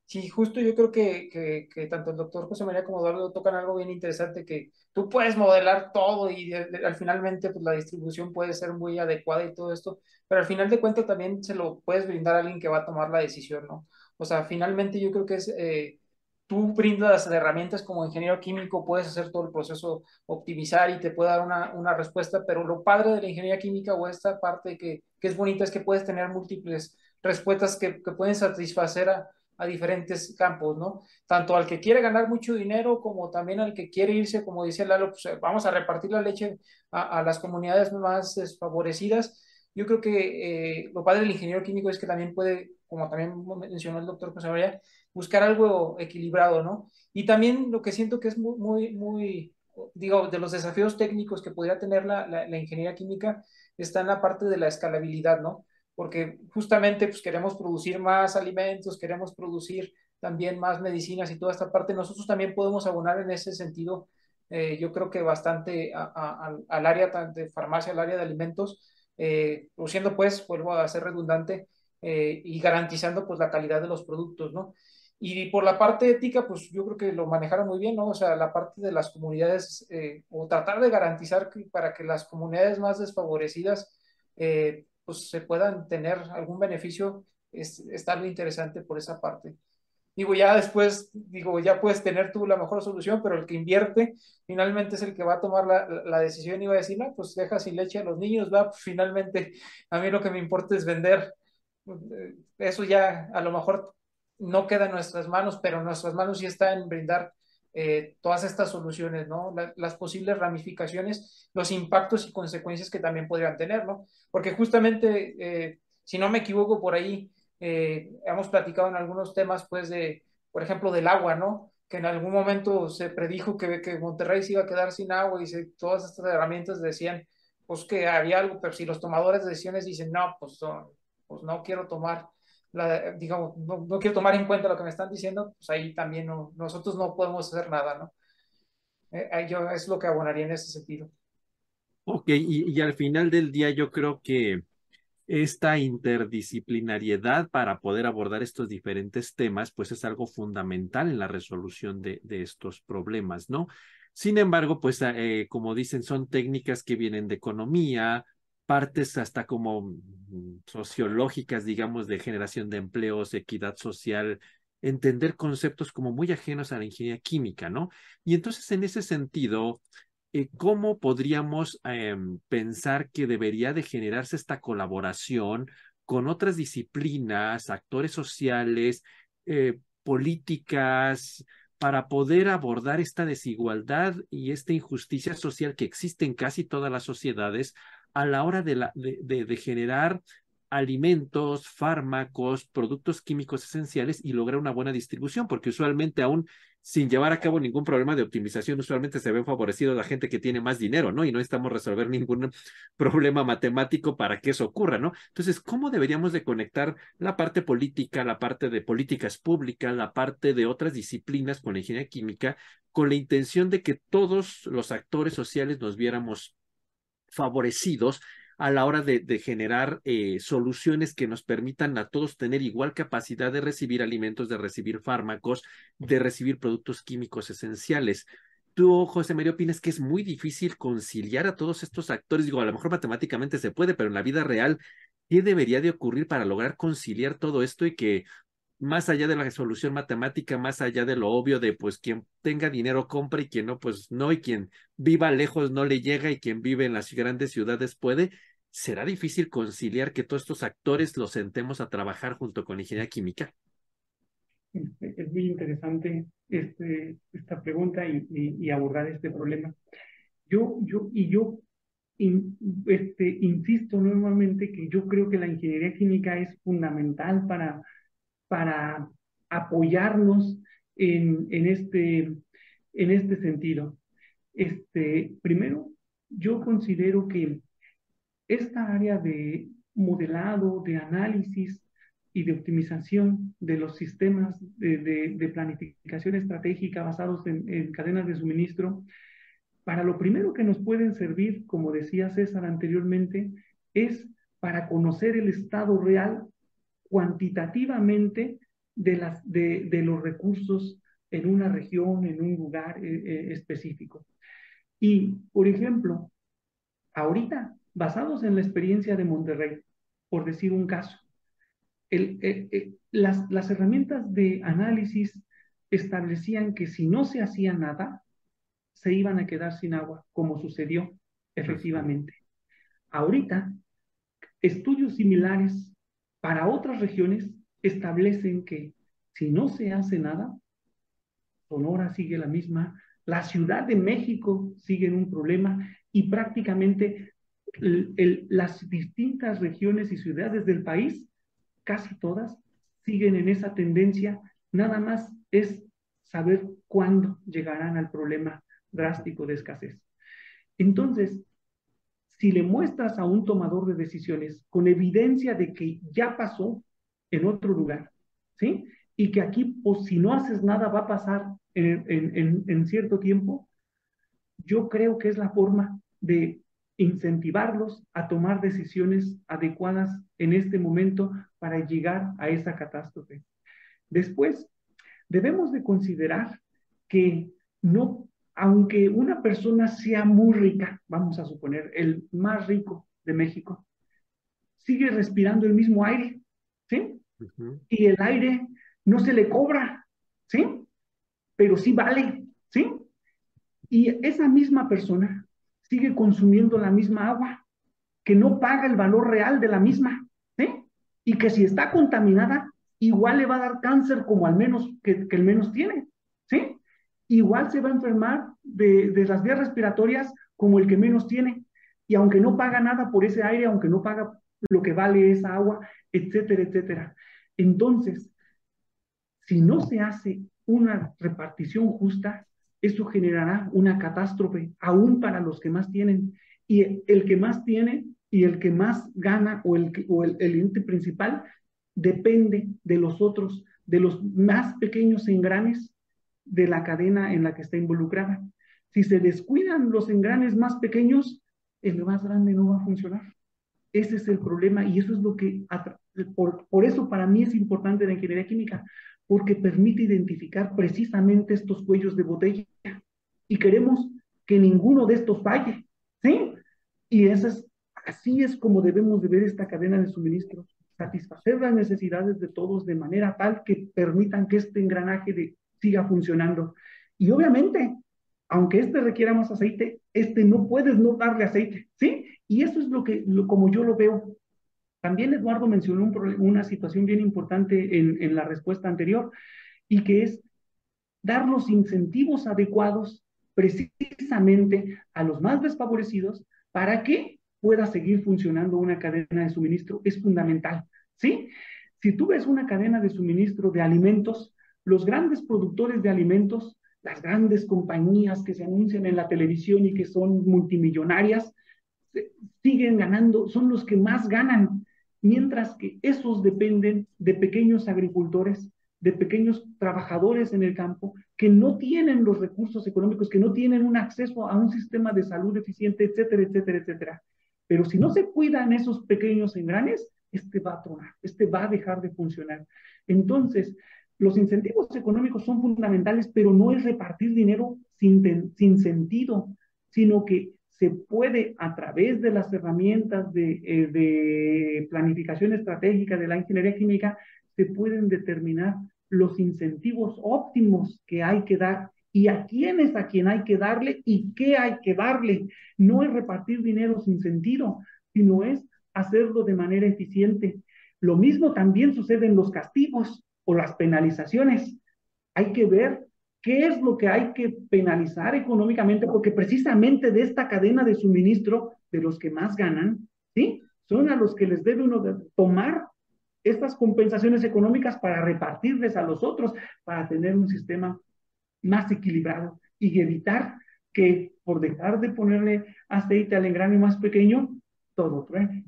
Speaker 5: Sí, justo yo creo que, que, que tanto el doctor José María como Eduardo tocan algo bien interesante, que tú puedes modelar todo y de, de, al finalmente pues, la distribución puede ser muy adecuada y todo esto, pero al final de cuentas también se lo puedes brindar a alguien que va a tomar la decisión, ¿no? O sea, finalmente yo creo que es... Eh, tú brindas herramientas como ingeniero químico, puedes hacer todo el proceso, optimizar y te puede dar una, una respuesta, pero lo padre de la ingeniería química o esta parte que, que es bonita es que puedes tener múltiples respuestas que, que pueden satisfacer a, a, diferentes campos, ¿no? Tanto al que quiere ganar mucho dinero como también al que quiere irse, como dice Lalo, pues vamos a repartir la leche a, a las comunidades más desfavorecidas. Yo creo que eh, lo padre del ingeniero químico es que también puede, como también mencionó el doctor José María, buscar algo equilibrado, ¿no? Y también lo que siento que es muy, muy, muy digo, de los desafíos técnicos que podría tener la, la, la, ingeniería química está en la parte de la escalabilidad, ¿no? Porque justamente pues queremos producir más alimentos, queremos producir también más medicinas y toda esta parte, nosotros también podemos abonar en ese sentido, eh, yo creo que bastante al área de farmacia, al área de alimentos, eh, produciendo pues, vuelvo a ser redundante, eh, y garantizando pues la calidad de los productos, ¿no? Y por la parte ética, pues yo creo que lo manejaron muy bien, ¿no? O sea, la parte de las comunidades, eh, o tratar de garantizar para que las comunidades más desfavorecidas, pues se puedan tener algún beneficio, es, está muy interesante por esa parte. Digo, ya después, digo, ya puedes tener tú la mejor solución, pero el que invierte finalmente es el que va a tomar la, la decisión y va a decir, no, pues deja sin leche a los niños, va, pues finalmente a mí lo que me importa es vender. Eso ya a lo mejor no queda en nuestras manos, pero nuestras manos sí está en brindar eh, todas estas soluciones, ¿no? las posibles ramificaciones, los impactos y consecuencias que también podrían tener, ¿no? Porque justamente, eh, si no me equivoco por ahí, eh, hemos platicado en algunos temas, pues, de, por ejemplo, del agua, ¿no? Que en algún momento se predijo que, que Monterrey se iba a quedar sin agua y se, todas estas herramientas decían, pues, que había algo, pero si los tomadores de decisiones dicen, no, pues, pues no quiero tomar digamos, no, quiero tomar en cuenta lo que me están diciendo, pues ahí también nosotros no podemos hacer nada, ¿no? Eh, yo es lo que abonaría en ese sentido.
Speaker 1: Ok, y, y al final del día yo creo que esta interdisciplinariedad para poder abordar estos diferentes temas, pues es algo fundamental en la resolución de, de estos problemas, ¿no? Sin embargo, pues eh, como dicen, son técnicas que vienen de economía, partes hasta como mm, sociológicas, digamos, de generación de empleos, equidad social, entender conceptos como muy ajenos a la ingeniería química, ¿no? Y entonces, en ese sentido, eh, ¿cómo podríamos em, pensar que debería de generarse esta colaboración con otras disciplinas, actores sociales, eh, políticas, para poder abordar esta desigualdad y esta injusticia social que existe en casi todas las sociedades a la hora de, la, de, generar alimentos, fármacos, productos químicos esenciales y lograr una buena distribución, porque usualmente aún sin llevar a cabo ningún problema de optimización, usualmente se ve favorecido la gente que tiene más dinero, ¿no? Y no estamos resolver ningún problema matemático para que eso ocurra, ¿no? Entonces, ¿cómo deberíamos de conectar la parte política, la parte de políticas públicas, la parte de otras disciplinas con la ingeniería química, con la intención de que todos los actores sociales nos viéramos favorecidos a la hora de, generar eh, soluciones que nos permitan a todos tener igual capacidad de recibir alimentos, de recibir fármacos, de recibir productos químicos esenciales. Tú, José María, opinas que es muy difícil conciliar a todos estos actores. Digo, a lo mejor matemáticamente se puede, pero en la vida real, ¿qué debería de ocurrir para lograr conciliar todo esto y que más allá de la resolución matemática, más allá de lo obvio de pues quien tenga dinero compra y quien no, pues no, y quien viva lejos no le llega y quien vive en las grandes ciudades puede, será difícil conciliar que todos estos actores los sentemos a trabajar junto con ingeniería química.
Speaker 3: Este, es muy interesante este, esta pregunta y, y, abordar este problema. Yo, yo, y yo este, insisto nuevamente que yo creo que la ingeniería química es fundamental para para apoyarnos en, este, en este sentido. Este, primero, yo considero que esta área de modelado, de análisis y de optimización de los sistemas de, de, planificación estratégica basados en, en, cadenas de suministro, para lo primero que nos pueden servir, como decía César anteriormente, es para conocer el estado real cuantitativamente de, las, de, de los recursos en una región, en un lugar eh, eh, específico. Y, por ejemplo, ahorita, basados en la experiencia de Monterrey, por decir un caso, el, eh, las, las herramientas de análisis establecían que si no se hacía nada, se iban a quedar sin agua, como sucedió efectivamente. Ahorita, estudios similares para otras regiones establecen que si no se hace nada, Sonora sigue la misma, la Ciudad de México sigue en un problema y prácticamente las distintas regiones y ciudades del país, casi todas, siguen en esa tendencia. Nada más es saber cuándo llegarán al problema drástico de escasez. Entonces, si le muestras a un tomador de decisiones con evidencia de que ya pasó en otro lugar, ¿sí? Y que aquí, pues si no haces nada, va a pasar en, en, en cierto tiempo, yo creo que es la forma de incentivarlos a tomar decisiones adecuadas en este momento para llegar a esa catástrofe. Después, debemos de considerar que no aunque una persona sea muy rica, vamos a suponer, el más rico de México, sigue respirando el mismo aire, ¿sí? Y el aire no se le cobra, ¿sí? Pero sí vale, ¿sí? Y esa misma persona sigue consumiendo la misma agua, que no paga el valor real de la misma, ¿sí? Y que si está contaminada, igual le va a dar cáncer como al menos que, que el menos tiene, ¿sí? Igual se va a enfermar de, de las vías respiratorias como el que menos tiene. Y aunque no paga nada por ese aire, aunque no paga lo que vale esa agua, etcétera, etcétera. Entonces, si no se hace una repartición justa, eso generará una catástrofe aún para los que más tienen. Y el que más tiene y el que más gana o el, o el, el ente principal depende de los otros, de los más pequeños engranes de la cadena en la que está involucrada. Si se descuidan los engranes más pequeños, el más grande no va a funcionar. Ese es el problema y eso es lo que, por, por eso para mí es importante la ingeniería química, porque permite identificar precisamente estos cuellos de botella y queremos que ninguno de estos falle, ¿sí? Y eso es, así es como debemos de ver esta cadena de suministros, satisfacer las necesidades de todos de manera tal que permitan que este engranaje de, siga funcionando. Y obviamente, aunque este requiera más aceite, este no puedes no darle aceite, ¿sí? Y eso es lo que, como yo lo veo. También Eduardo mencionó un, una situación bien importante en, en la respuesta anterior, y que es dar los incentivos adecuados precisamente a los más desfavorecidos para que pueda seguir funcionando una cadena de suministro. Es fundamental, ¿sí? Si tú ves una cadena de suministro de alimentos, los grandes productores de alimentos, las grandes compañías que se anuncian en la televisión y que son multimillonarias, siguen ganando, son los que más ganan, mientras que esos dependen de pequeños agricultores, de pequeños trabajadores en el campo que no tienen los recursos económicos, que no tienen un acceso a un sistema de salud eficiente, etcétera, etcétera, etcétera. Pero si no se cuidan esos pequeños engranes, este va a tronar, este va a dejar de funcionar. Entonces, los incentivos económicos son fundamentales, pero no es repartir dinero sin, sin sentido, sino que se puede a través de las herramientas de, eh, de planificación estratégica de la ingeniería química, se pueden determinar los incentivos óptimos que hay que dar y a quién es a quien hay que darle y qué hay que darle. No es repartir dinero sin sentido, sino es hacerlo de manera eficiente. Lo mismo también sucede en los castigos o las penalizaciones. Hay que ver qué es lo que hay que penalizar económicamente, porque precisamente de esta cadena de suministro, de los que más ganan, ¿sí? Son a los que les debe uno tomar estas compensaciones económicas para repartirles a los otros, para tener un sistema más equilibrado y evitar que por dejar de ponerle aceite al engrane más pequeño, todo truene.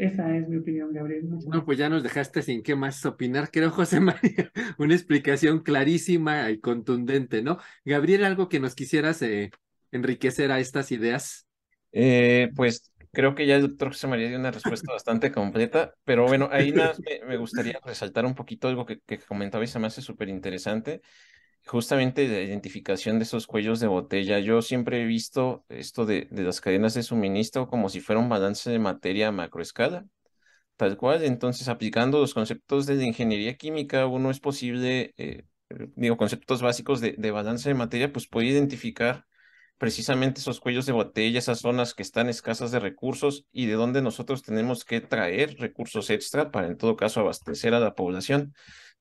Speaker 3: Esa es mi opinión, Gabriel.
Speaker 1: No, pues ya nos dejaste sin qué más opinar, creo, José María. Una explicación clarísima y contundente, ¿no? Gabriel, algo que nos quisieras eh, enriquecer a estas ideas.
Speaker 6: Eh, pues creo que ya el doctor José María dio una respuesta bastante completa, pero bueno, ahí nada, me, me, gustaría resaltar un poquito algo que, que comentaba y se me hace súper interesante justamente la identificación de esos cuellos de botella. Yo siempre he visto esto de, de las cadenas de suministro como si fuera un balance de materia a macroescala, tal cual. Entonces, aplicando los conceptos de ingeniería química, uno es posible, eh, digo, conceptos básicos de, de balance de materia, pues puede identificar precisamente esos cuellos de botella, esas zonas que están escasas de recursos y de donde nosotros tenemos que traer recursos extra para, en todo caso, abastecer a la población.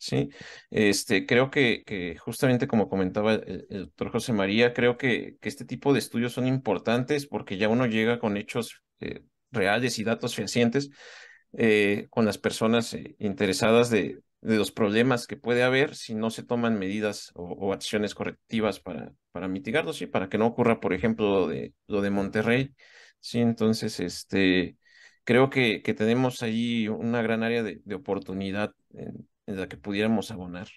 Speaker 6: Sí, este, creo que, que justamente como comentaba el, doctor José María, creo que, que este tipo de estudios son importantes porque ya uno llega con hechos eh, reales y datos fehacientes eh, con las personas eh, interesadas de, de, los problemas que puede haber si no se toman medidas o, acciones correctivas para, para mitigarlos y para que no ocurra, por ejemplo, lo de, lo de Monterrey. Sí, entonces, este, creo que, que tenemos ahí una gran área de, de oportunidad en la que pudiéramos abonar.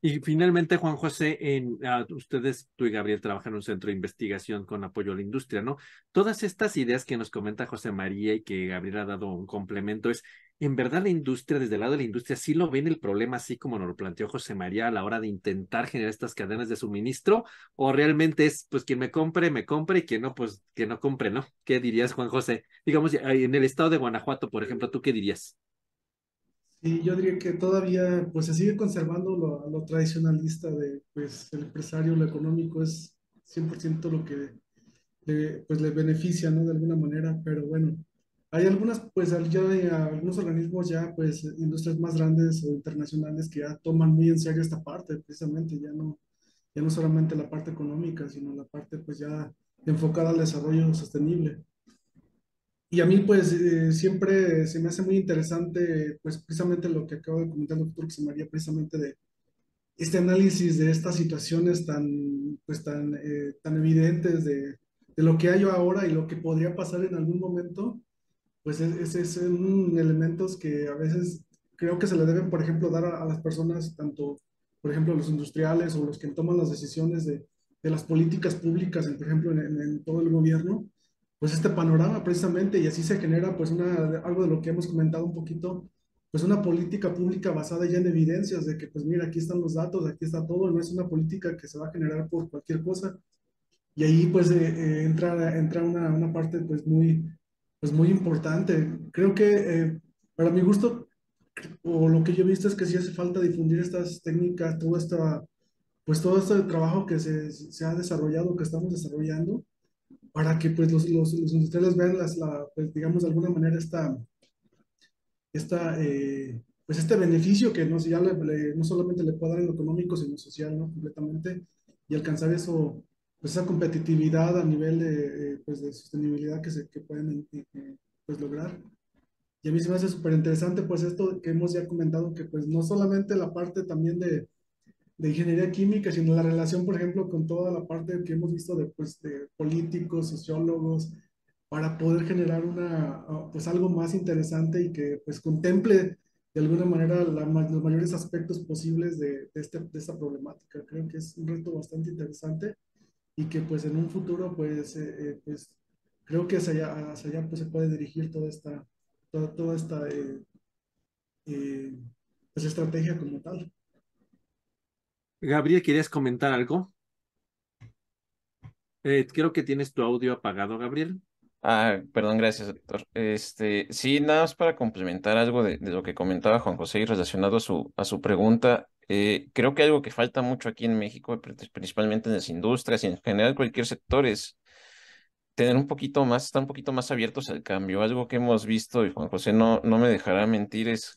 Speaker 1: Y finalmente, Juan José, ustedes, tú y Gabriel, trabajan en un centro de investigación con apoyo a la industria, ¿no? Todas estas ideas que nos comenta José María y que Gabriel ha dado un complemento es, en verdad la industria, desde el lado de la industria, sí lo ven el problema así como nos lo planteó José María a la hora de intentar generar estas cadenas de suministro, o realmente es, pues quien me compre, me compre y quien no, pues que no compre, ¿no? ¿Qué dirías, Juan José? Digamos, en el estado de Guanajuato, por ejemplo, ¿tú qué dirías?
Speaker 7: Y yo diría que todavía pues se sigue conservando lo, lo, tradicionalista de pues el empresario, lo económico es 100% lo que le, pues le beneficia, ¿no? De alguna manera, pero bueno, hay algunas pues ya hay algunos organismos ya pues industrias más grandes o internacionales que ya toman muy en serio esta parte precisamente, ya no, ya no solamente la parte económica, sino la parte pues ya enfocada al desarrollo sostenible. Y a mí pues eh, siempre se me hace muy interesante pues precisamente lo que acaba de comentar doctor José María, precisamente de este análisis de estas situaciones tan, pues, tan, eh, tan evidentes de, de, lo que hay ahora y lo que podría pasar en algún momento, pues es, es, son elementos que a veces creo que se le deben, por ejemplo, dar a, a las personas, tanto, por ejemplo, los industriales o los que toman las decisiones de, de las políticas públicas, por ejemplo, en, en, todo el gobierno, pues este panorama precisamente, y así se genera pues una, algo de lo que hemos comentado un poquito, pues una política pública basada ya en evidencias de que, pues mira, aquí están los datos, aquí está todo, no es una política que se va a generar por cualquier cosa. Y ahí pues eh, eh, entra, entra una, una, parte pues muy, pues muy importante. Creo que eh, para mi gusto, o lo que yo he visto es que sí hace falta difundir estas técnicas, todo esta, pues todo este trabajo que se, se ha desarrollado, que estamos desarrollando, para que pues los, los, los industriales vean las, la, pues digamos de alguna manera esta, esta, eh, pues este beneficio que no, ya le, le, no solamente le puede dar en lo económico, sino social, ¿no? Completamente, y alcanzar eso, pues esa competitividad a nivel de, pues de sostenibilidad que, se, que pueden eh, pues lograr. Y a mí se me hace súper interesante, pues esto que hemos ya comentado, que pues no solamente la parte también de, de ingeniería química, sino la relación, por ejemplo, con toda la parte que hemos visto de, pues, de políticos, sociólogos, para poder generar una, pues algo más interesante y que pues contemple de alguna manera la, los mayores aspectos posibles de, de, este, de, esta problemática. Creo que es un reto bastante interesante y que pues en un futuro pues, eh, eh, pues creo que hacia allá, hacia allá pues se puede dirigir toda esta, toda, toda esta eh, eh, pues, estrategia como tal.
Speaker 1: Gabriel, ¿querías comentar algo? Eh, creo que tienes tu audio apagado, Gabriel.
Speaker 6: Ah, perdón, gracias, doctor. Este, sí, nada más para complementar algo de, lo que comentaba Juan José y relacionado a su, a su pregunta. Eh, creo que algo que falta mucho aquí en México, principalmente en las industrias y en general cualquier sector, es tener un poquito más, estar un poquito más abiertos al cambio. Algo que hemos visto, y Juan José no, no me dejará mentir, es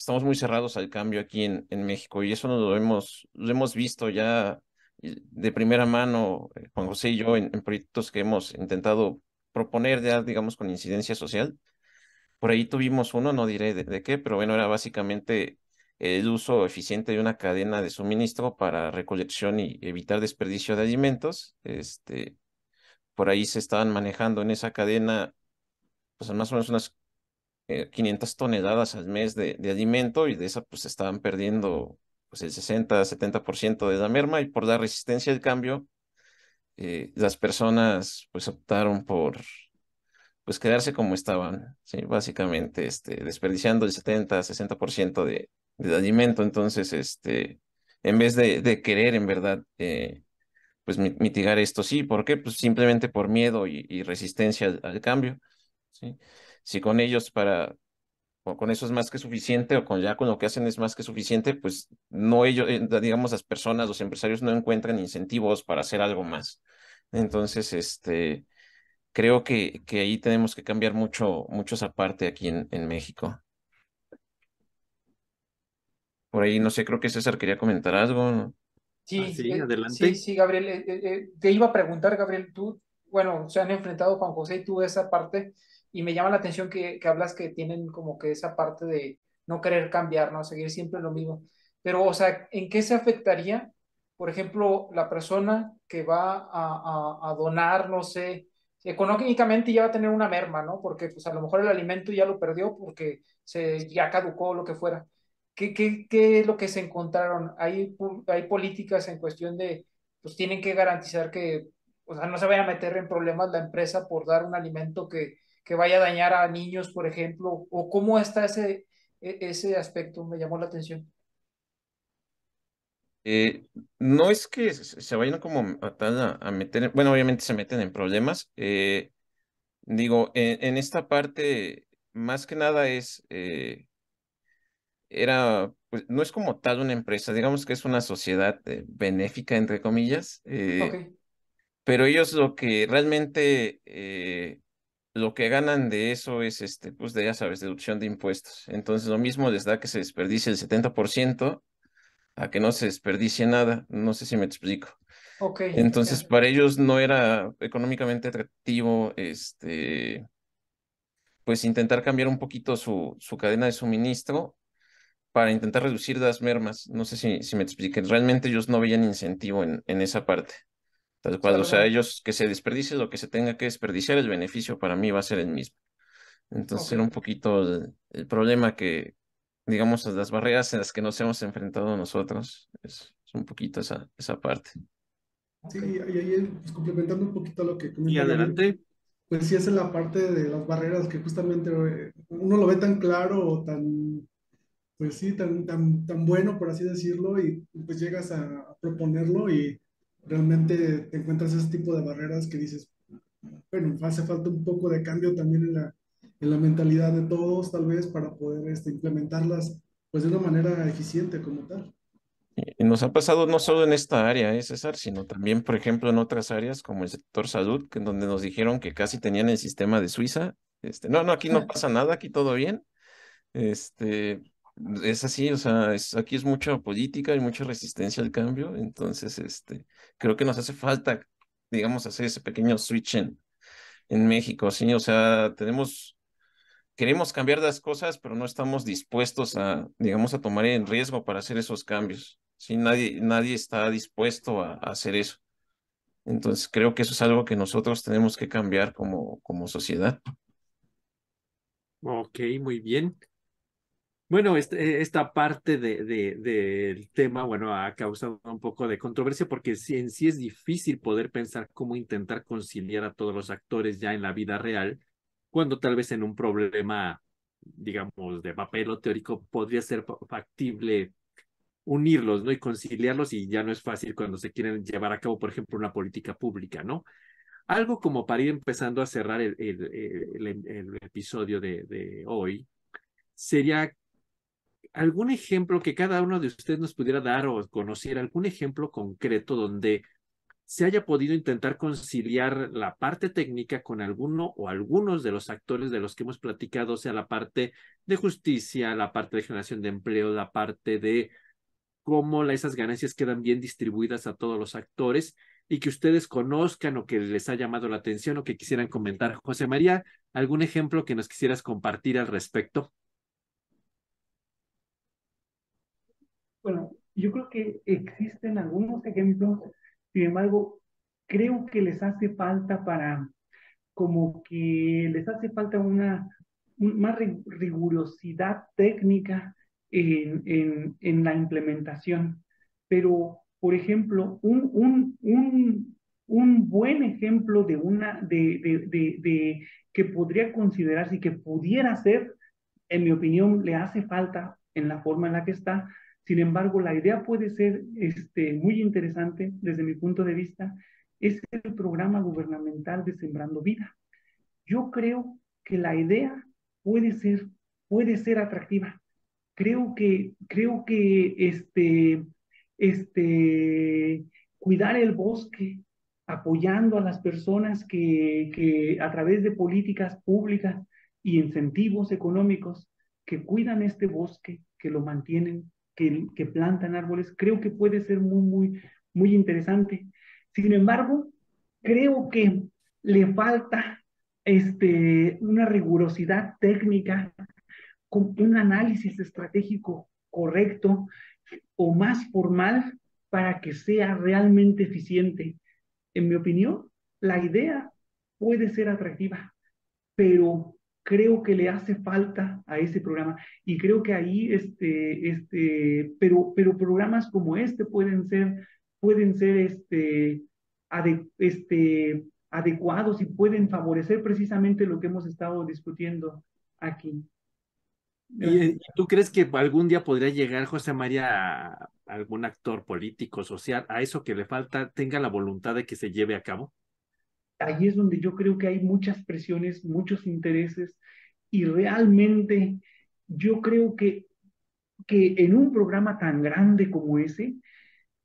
Speaker 6: estamos muy cerrados al cambio aquí en, en México y eso lo hemos, lo hemos visto ya de primera mano, eh, Juan José y yo, en, en proyectos que hemos intentado proponer ya, digamos, con incidencia social. Por ahí tuvimos uno, no diré de, de, qué, pero bueno, era básicamente el uso eficiente de una cadena de suministro para recolección y evitar desperdicio de alimentos. Este, por ahí se estaban manejando en esa cadena, pues más o menos unas eh, 500 toneladas al mes de, alimento y de esa pues estaban perdiendo pues el 60-70% de la merma y por la resistencia al cambio eh, las personas pues optaron por pues quedarse como estaban, ¿sí? básicamente este, desperdiciando el 70-60% de, alimento. Entonces, este, en vez de, de querer en verdad eh, pues mitigar esto, sí, ¿por qué? Pues simplemente por miedo y, y resistencia al, al, cambio. ¿sí? Si con ellos para o con eso es más que suficiente o con ya con lo que hacen es más que suficiente, pues no ellos, eh, digamos, las personas, los empresarios no encuentran incentivos para hacer algo más. Entonces, este, creo que, que ahí tenemos que cambiar mucho, mucho esa parte aquí en, en México. Por ahí, no sé, creo que César quería comentar algo.
Speaker 5: Sí, ah, sí, eh, adelante. Sí, sí, Gabriel, eh, eh, te iba a preguntar, Gabriel, tú, bueno, se han enfrentado Juan José y tú esa parte, y me llama la atención que, que hablas que tienen como que esa parte de no querer cambiar, ¿no? Seguir siempre lo mismo. Pero, o sea, ¿en qué se afectaría, por ejemplo, la persona que va a, a, a donar, no sé, económicamente ya va a tener una merma, ¿no? Porque pues a lo mejor el alimento ya lo perdió porque se ya caducó lo que fuera. ¿Qué, qué, ¿Qué es lo que se encontraron? Hay, hay políticas en cuestión de, pues tienen que garantizar que, o sea, no se vaya a meter en problemas la empresa por dar un alimento que, que vaya a dañar a niños, por ejemplo, o cómo está ese, ese aspecto, me llamó la atención.
Speaker 6: Eh, no es que se vayan como a, a, meter, bueno, obviamente se meten en problemas. Eh, digo, en, en, esta parte, más que nada es, eh, era, pues no es como tal una empresa, digamos que es una sociedad benéfica, entre comillas,
Speaker 5: okay.
Speaker 6: pero ellos lo que realmente, lo que ganan de eso es, este, pues de, ya sabes, deducción de impuestos. Entonces lo mismo les da que se desperdicie el 70% a que no se desperdicie nada, no sé si me explico. Entonces, para ellos no era económicamente atractivo, este, pues intentar cambiar un poquito su, su cadena de suministro para intentar reducir las mermas. No sé si, si me expliquen. Realmente ellos no veían incentivo en, en esa parte. Tal cual, o sea, ellos que se desperdicie lo que se tenga que desperdiciar, el beneficio para mí va a ser el mismo. Entonces
Speaker 5: Ok.
Speaker 6: era un poquito el, el problema que, digamos, las barreras en las que nos hemos enfrentado nosotros. Es, es un poquito esa, esa parte.
Speaker 7: Sí, y ahí, pues, complementando un poquito lo que
Speaker 1: Y adelante.
Speaker 7: pues sí es en la parte de las barreras que justamente eh, uno lo ve tan claro o tan, pues sí, tan, tan, tan bueno, por así decirlo, y pues llegas a, a proponerlo y realmente te encuentras ese tipo de barreras que dices, bueno, hace falta un poco de cambio también en la, en la mentalidad de todos, tal vez, para poder este, implementarlas pues de una manera eficiente como tal.
Speaker 6: Y nos ha pasado no solo en esta área, ¿eh, César, sino también, por ejemplo, en otras áreas como el sector salud, que donde nos dijeron que casi tenían el sistema de Suiza. Este, no, no, aquí no pasa nada, aquí todo bien. Este, es así, o sea, es, aquí es mucha política y mucha resistencia al cambio, entonces, este, creo que nos hace falta, digamos, hacer ese pequeño switch en, en México, ¿sí? O sea, tenemos, queremos cambiar las cosas, pero no estamos dispuestos a, digamos, a tomar en riesgo para hacer esos cambios, ¿sí? Nadie, nadie está dispuesto a, hacer eso. Entonces, creo que eso es algo que nosotros tenemos que cambiar como, como sociedad.
Speaker 1: Ok, muy bien. Bueno, este- esta parte de, de- del tema, bueno, ha causado un poco de controversia porque en sí es difícil poder pensar cómo intentar conciliar a todos los actores ya en la vida real, cuando tal vez en un problema, digamos, de papel o teórico podría ser fa- factible unirlos, ¿no? Y conciliarlos y ya no es fácil cuando se quieren llevar a cabo, por ejemplo, una política pública, ¿no? Algo como para ir empezando a cerrar el- el episodio de, de hoy, sería algún ejemplo que cada uno de ustedes nos pudiera dar o conociera, algún ejemplo concreto donde se haya podido intentar conciliar la parte técnica con alguno o algunos de los actores de los que hemos platicado, sea, la parte de justicia, la parte de generación de empleo, la parte de cómo esas ganancias quedan bien distribuidas a todos los actores y que ustedes conozcan o que les ha llamado la atención o que quisieran comentar. José María, ¿algún ejemplo que nos quisieras compartir al respecto?
Speaker 3: Bueno, yo creo que existen algunos ejemplos, sin embargo, creo que les hace falta para, como que les hace falta una un- más ri- rigurosidad técnica en, en, la implementación. Pero, por ejemplo, un, un, un, un buen ejemplo de una, de, de, de, de que podría considerarse y que pudiera ser, en mi opinión, le hace falta en la forma en la que está, sin embargo, la idea puede ser este, muy interesante desde mi punto de vista, es el programa gubernamental de Sembrando Vida. Yo creo que la idea puede ser, puede ser atractiva. Creo que, creo que este, este, cuidar el bosque, apoyando a las personas que, que a través de políticas públicas y incentivos económicos que cuidan este bosque, que lo mantienen, que, plantan árboles, creo que puede ser muy, muy, muy interesante. Sin embargo, creo que le falta este, una rigurosidad técnica, con un análisis estratégico correcto o más formal para que sea realmente eficiente. En mi opinión, la idea puede ser atractiva, pero creo que le hace falta a ese programa y creo que ahí este este pero pero programas como este pueden ser pueden ser este ade, este adecuados y pueden favorecer precisamente lo que hemos estado discutiendo aquí.
Speaker 1: ¿Y, y tú crees que algún día podría llegar José María a algún actor político, social, a eso que le falta, tenga la voluntad de que se lleve a cabo?
Speaker 3: Ahí es donde yo creo que hay muchas presiones, muchos intereses y realmente yo creo que, que en un programa tan grande como ese,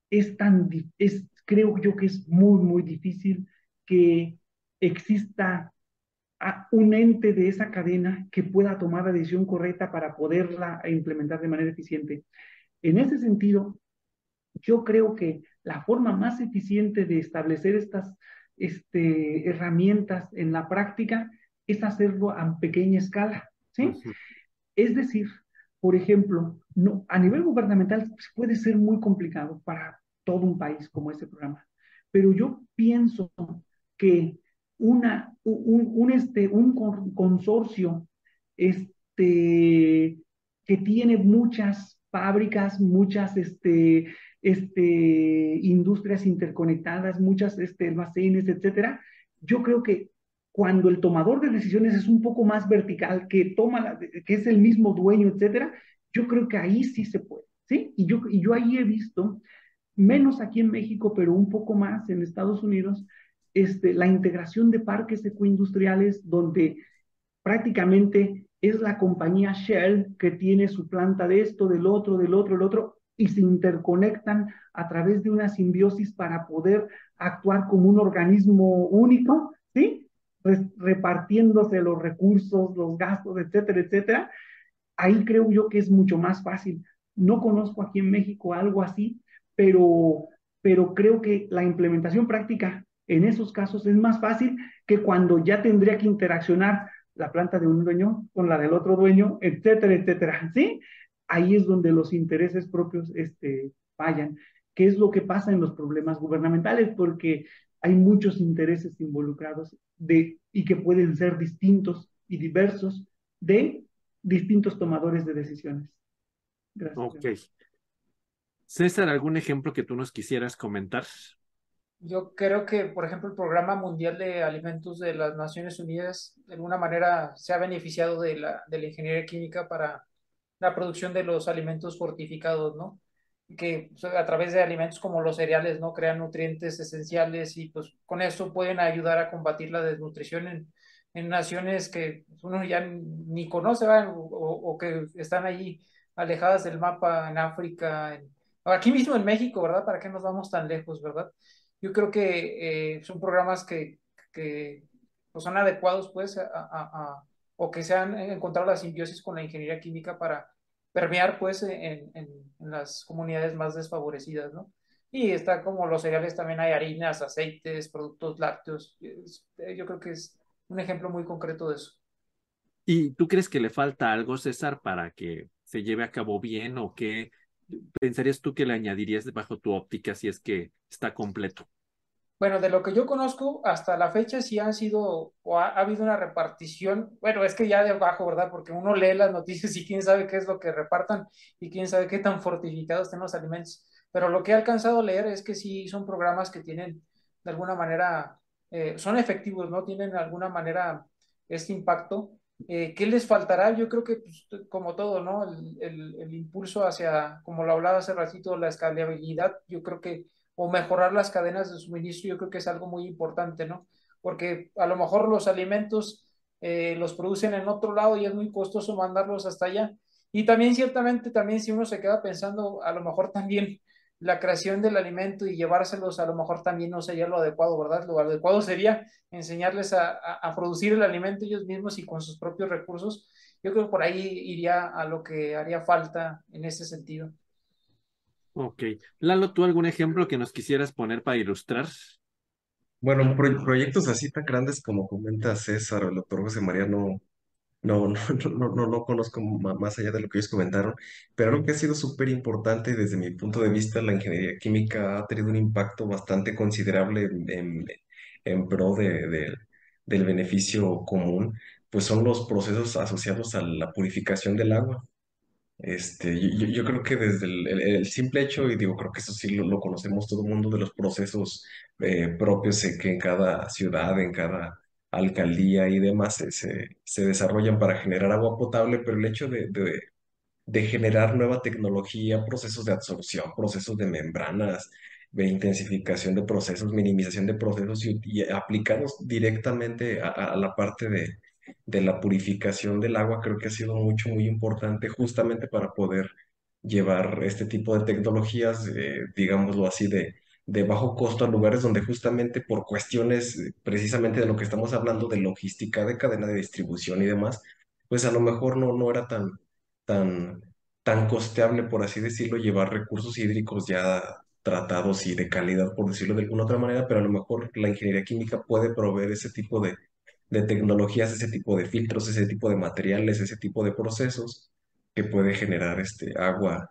Speaker 3: es tan, es, creo yo que es muy, muy difícil que exista un ente de esa cadena que pueda tomar la decisión correcta para poderla implementar de manera eficiente. En ese sentido, yo creo que la forma más eficiente de establecer estas este, herramientas en la práctica es hacerlo a pequeña escala, ¿sí? Es decir, por ejemplo, no, a nivel gubernamental puede ser muy complicado para todo un país como este programa, pero yo pienso que una, un, un, este, un consorcio este, que tiene muchas fábricas, muchas este, este, industrias interconectadas, muchas este, almacenes, etcétera, yo creo que cuando el tomador de decisiones es un poco más vertical, que toma, la, que es el mismo dueño, etcétera, yo creo que ahí sí se puede, ¿sí? Y yo, y yo ahí he visto, menos aquí en México, pero un poco más en Estados Unidos, este, la integración de parques ecoindustriales donde prácticamente es la compañía Shell que tiene su planta de esto, del otro, del otro, del otro, y se interconectan a través de una simbiosis para poder actuar como un organismo único, ¿sí? repartiéndose los recursos, los gastos, etcétera, etcétera. Ahí creo yo que es mucho más fácil. No conozco aquí en México algo así, pero, pero creo que la implementación práctica en esos casos es más fácil que cuando ya tendría que interaccionar la planta de un dueño con la del otro dueño, etcétera, etcétera. ¿Sí? Ahí es donde los intereses propios este, fallan. ¿Qué es lo que pasa en los problemas gubernamentales? Porque hay muchos intereses involucrados de, y que pueden ser distintos y diversos de distintos tomadores de decisiones.
Speaker 1: Gracias. Ok. César, ¿algún ejemplo que tú nos quisieras comentar?
Speaker 5: Yo creo que, por ejemplo, el Programa Mundial de Alimentos de las Naciones Unidas de alguna manera se ha beneficiado de la, de la ingeniería química para la producción de los alimentos fortificados, ¿no? que a través de alimentos como los cereales, ¿no? Crean nutrientes esenciales y pues con eso pueden ayudar a combatir la desnutrición en, en naciones que uno ya ni conoce, o, o, que están allí alejadas del mapa en África, aquí mismo en México, ¿verdad? ¿Para qué nos vamos tan lejos, verdad? yo creo que eh, son programas que, que pues, son adecuados, pues, a, o que se han encontrado la simbiosis con la ingeniería química para permear, pues, en, en, las comunidades más desfavorecidas, ¿no? Y está como los cereales, también hay harinas, aceites, productos lácteos. Eh, yo creo que es un ejemplo muy concreto de eso.
Speaker 1: ¿Y tú crees que le falta algo, César, para que se lleve a cabo bien o qué pensarías tú que le añadirías bajo tu óptica si es que está completo?
Speaker 5: Bueno, de lo que yo conozco, hasta la fecha sí han sido, o ha, habido una repartición, bueno, es que ya de abajo, ¿verdad? Porque uno lee las noticias y quién sabe qué es lo que repartan y quién sabe qué tan fortificados están los alimentos. Pero lo que he alcanzado a leer es que sí son programas que tienen, de alguna manera, eh, son efectivos, ¿no? Tienen de alguna manera este impacto. Eh, ¿Qué les faltará? Yo creo que, pues, como todo, ¿no? El, el, el impulso hacia, como lo hablaba hace ratito, la escalabilidad, yo creo que o mejorar las cadenas de suministro, yo creo que es algo muy importante, ¿no? Porque a lo mejor los alimentos eh, los producen en otro lado y es muy costoso mandarlos hasta allá. Y también ciertamente, también si uno se queda pensando, a lo mejor también la creación del alimento y llevárselos a lo mejor también no sería lo adecuado, ¿verdad? Lo adecuado sería enseñarles a, a, producir el alimento ellos mismos y con sus propios recursos. Yo creo que por ahí iría a lo que haría falta en ese sentido.
Speaker 1: Ok. Lalo, ¿tú algún ejemplo que nos quisieras poner para ilustrar?
Speaker 4: Bueno, proyectos así tan grandes como comenta César o el doctor José María, no, no, no, no, no, conozco más allá de lo que ellos comentaron, pero algo que ha sido súper importante desde mi punto de vista, la ingeniería química ha tenido un impacto bastante considerable en, en pro de, del beneficio común, pues son los procesos asociados a la purificación del agua. Este, yo, creo que desde el, simple hecho, y digo, creo que eso sí lo, conocemos todo el mundo, de los procesos eh, propios que en cada ciudad, en cada alcaldía y demás se, se, se desarrollan para generar agua potable, pero el hecho de, de, generar nueva tecnología, procesos de absorción, procesos de membranas, de intensificación de procesos, minimización de procesos y, y aplicados directamente a la parte de de la purificación del agua creo que ha sido mucho, muy importante justamente para poder llevar este tipo de tecnologías, eh, digámoslo así, de, de bajo costo a lugares donde justamente por cuestiones eh, precisamente de lo que estamos hablando de logística, de cadena de distribución y demás, pues a lo mejor no, no era tan, tan, tan costeable, por así decirlo, llevar recursos hídricos ya tratados y de calidad, por decirlo de alguna otra manera, pero a lo mejor la ingeniería química puede proveer ese tipo de, de tecnologías, ese tipo de filtros, ese tipo de materiales, ese tipo de procesos que puede generar este agua.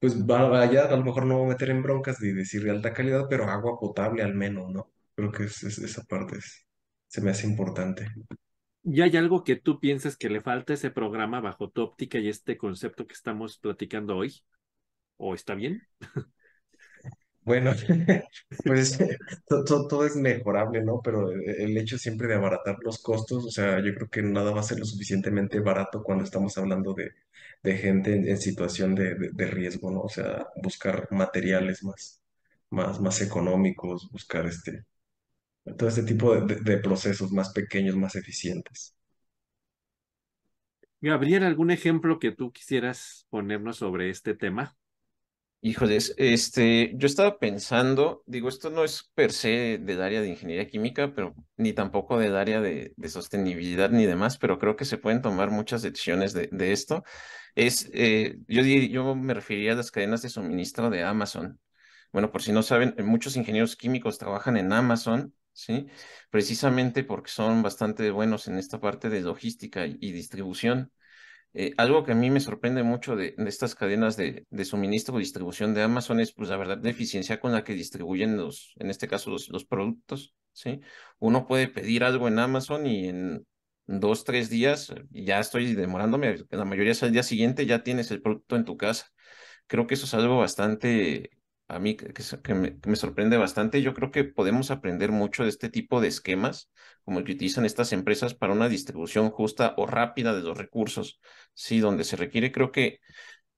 Speaker 4: Pues vaya, a lo mejor no voy a meter en broncas de decir de alta calidad, pero agua potable al menos, ¿no? Creo que es, es- esa parte es- se me hace importante.
Speaker 1: ¿Y hay algo que tú piensas que le falta a ese programa bajo tu óptica y este concepto que estamos platicando hoy? ¿O está bien?
Speaker 4: Bueno, pues to- to- todo, es mejorable, ¿no? Pero e- el hecho siempre de abaratar los costos, o sea, yo creo que nada va a ser lo suficientemente barato cuando estamos hablando de, de gente en, en situación de, de- de riesgo, ¿no? O sea, buscar materiales más, más, más económicos, buscar este, todo este tipo de, de- de procesos más pequeños, más eficientes.
Speaker 1: Gabriel, ¿algún ejemplo que tú quisieras ponernos sobre este tema?
Speaker 6: Híjoles, este, yo estaba pensando, digo, esto no es per se del área de ingeniería química, pero ni tampoco del área de, sostenibilidad ni demás, pero creo que se pueden tomar muchas lecciones de, esto. Es, eh, yo, yo me referiría a las cadenas de suministro de Amazon. Bueno, por si no saben, muchos ingenieros químicos trabajan en Amazon, ¿sí? Precisamente porque son bastante buenos en esta parte de logística y distribución. Eh, algo que a mí me sorprende mucho de, estas cadenas de, suministro o distribución de Amazon es, pues, la verdad, la eficiencia con la que distribuyen los, en este caso, los, los productos, ¿sí? Uno puede pedir algo en Amazon y en dos, tres días, eh, ya estoy demorándome, la mayoría es al día siguiente, ya tienes el producto en tu casa. Creo que eso es algo bastante, a mí, que, me, sorprende bastante. Yo creo que podemos aprender mucho de este tipo de esquemas, como el que utilizan estas empresas para una distribución justa o rápida de los recursos. Sí, donde se requiere, creo que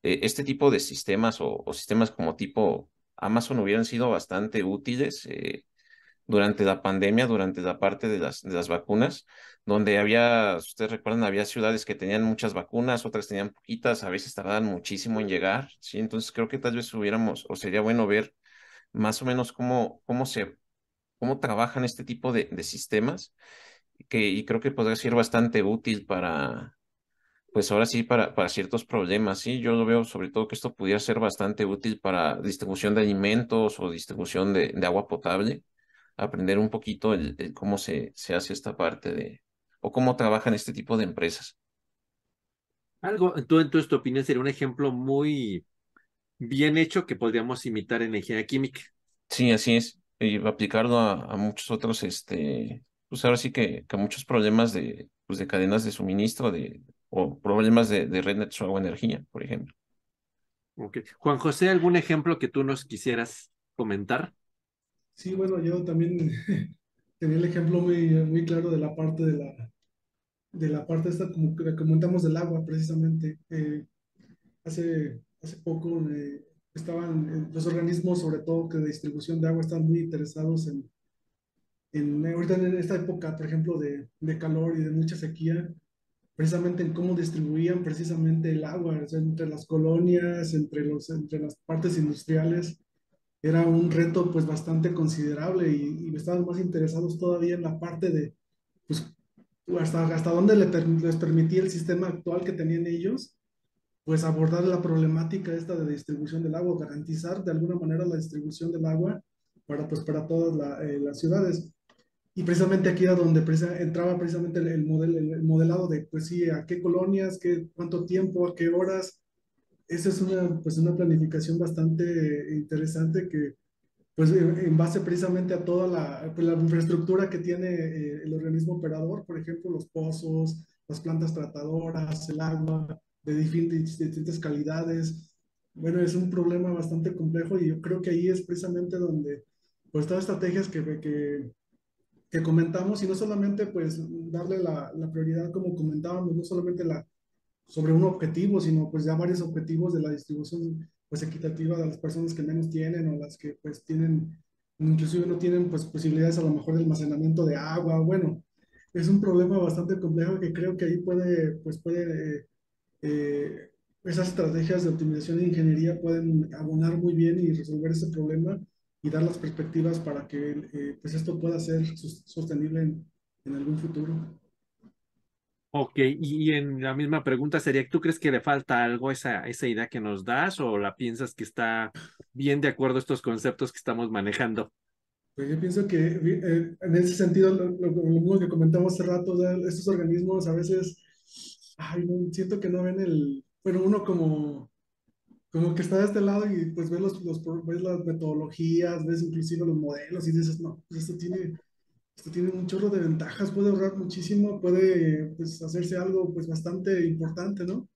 Speaker 6: eh, este tipo de sistemas o, o sistemas como tipo Amazon hubieran sido bastante útiles eh, durante la pandemia, durante la parte de las, de las vacunas, donde había, ustedes recuerdan, había ciudades que tenían muchas vacunas, otras tenían poquitas, a veces tardaban muchísimo en llegar, ¿sí? Entonces creo que tal vez hubiéramos, o sería bueno ver más o menos cómo, cómo se, cómo trabajan este tipo de, de sistemas, que, y creo que podría ser bastante útil para pues ahora sí, para, para ciertos problemas, sí, yo lo veo sobre todo que esto pudiera ser bastante útil para distribución de alimentos o distribución de, de agua potable, aprender un poquito el, el cómo se, se hace esta parte de, o cómo trabajan este tipo de empresas.
Speaker 1: Algo, tú entonces tu opinión sería un ejemplo muy bien hecho que podríamos imitar en ingeniería química.
Speaker 6: Sí, así es, y aplicarlo a, a muchos otros, este, pues ahora sí que, que a muchos problemas de, pues de cadenas de suministro de, o problemas de, de red o energía, por ejemplo.
Speaker 1: Ok. Juan José, ¿algún ejemplo que tú nos quisieras comentar?
Speaker 7: Sí, bueno, yo también tenía el ejemplo muy, muy claro de la parte de la, de la parte esta, como que comentamos del agua, precisamente. Eh, hace, hace poco eh, estaban eh, los organismos, sobre todo que de distribución de agua, están muy interesados en, en ahorita en esta época, por ejemplo, de, de calor y de mucha sequía, precisamente en cómo distribuían precisamente el agua, o sea, entre las colonias, entre, los, entre las partes industriales era un reto pues bastante considerable y, y estaban más interesados todavía en la parte de, pues, hasta, hasta dónde les permitía el sistema actual que tenían ellos, pues abordar la problemática esta de distribución del agua, garantizar de alguna manera la distribución del agua para, pues, para todas la- eh, las ciudades. Y precisamente aquí era donde entraba precisamente el, el, model, el modelado de, pues sí, a qué colonias, qué, cuánto tiempo, a qué horas, esa es una, pues una planificación bastante interesante que, pues en base precisamente a toda la, pues, la infraestructura que tiene eh, el organismo operador, por ejemplo, los pozos, las plantas tratadoras, el agua de diferentes, de distintas calidades. Bueno, es un problema bastante complejo y yo creo que ahí es precisamente donde, pues todas estrategias que, que, que comentamos y no solamente pues darle la, la prioridad como comentábamos, no solamente la sobre un objetivo, sino pues ya varios objetivos de la distribución pues equitativa de las personas que menos tienen o las que pues tienen, inclusive no tienen pues posibilidades a lo mejor de almacenamiento de agua, bueno, es un problema bastante complejo que creo que ahí puede, pues puede, eh, eh, esas estrategias de optimización e ingeniería pueden abonar muy bien y resolver ese problema y dar las perspectivas para que eh, pues esto pueda ser sostenible en, en algún futuro.
Speaker 1: Ok, y, y en la misma pregunta sería, ¿tú crees que le falta algo esa, esa idea que nos das o la piensas que está bien de acuerdo a estos conceptos que estamos manejando.
Speaker 7: Pues yo pienso que eh, en ese sentido, lo, mismo que comentamos hace rato, estos organismos a veces, ay, siento que no ven el, bueno, uno como, como que está de este lado y pues ves, los, los, ves las metodologías, ves inclusive los modelos y dices, no, pues esto tiene, esto tiene un chorro de ventajas, puede ahorrar muchísimo, puede pues, hacerse algo pues bastante importante, ¿no?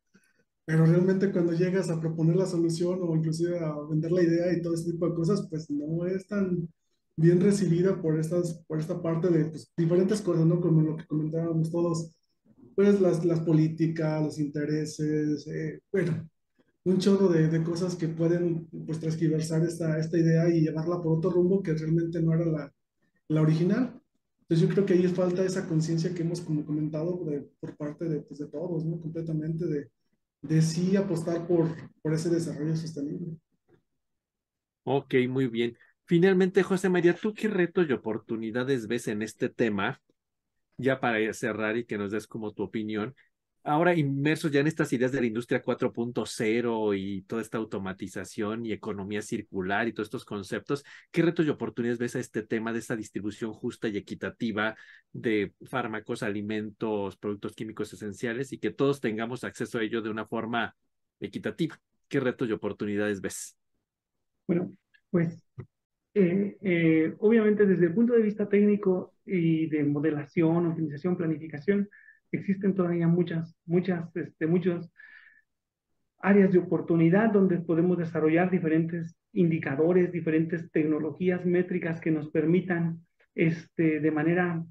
Speaker 7: Pero realmente cuando llegas a proponer la solución o inclusive a vender la idea y todo ese tipo de cosas, pues no es tan bien recibida por, estas, por esta parte de pues, diferentes cosas, ¿no? Como lo que comentábamos todos, pues las, las políticas, los intereses, eh, bueno, un chorro de, de, cosas que pueden pues transgiversar esta, esta idea y llevarla por otro rumbo que realmente no era la, la original. Entonces yo creo que ahí falta esa conciencia que hemos como comentado por parte de, pues, de todos, ¿no? Completamente de, de sí apostar por, por ese desarrollo sostenible.
Speaker 1: Ok, muy bien. Finalmente, José María, ¿tú qué retos y oportunidades ves en este tema? Ya para cerrar y que nos des como tu opinión. Ahora inmersos ya en estas ideas de la industria 4.0 y toda esta automatización y economía circular y todos estos conceptos, ¿qué retos y oportunidades ves a este tema de esta distribución justa y equitativa de fármacos, alimentos, productos químicos esenciales y que todos tengamos acceso a ello de una forma equitativa? ¿Qué retos y oportunidades ves?
Speaker 3: Bueno, pues eh, eh, obviamente desde el punto de vista técnico y de modelación, optimización, planificación, existen todavía muchas, muchas, este, áreas de oportunidad donde podemos desarrollar diferentes indicadores, diferentes tecnologías métricas que nos permitan este, de manera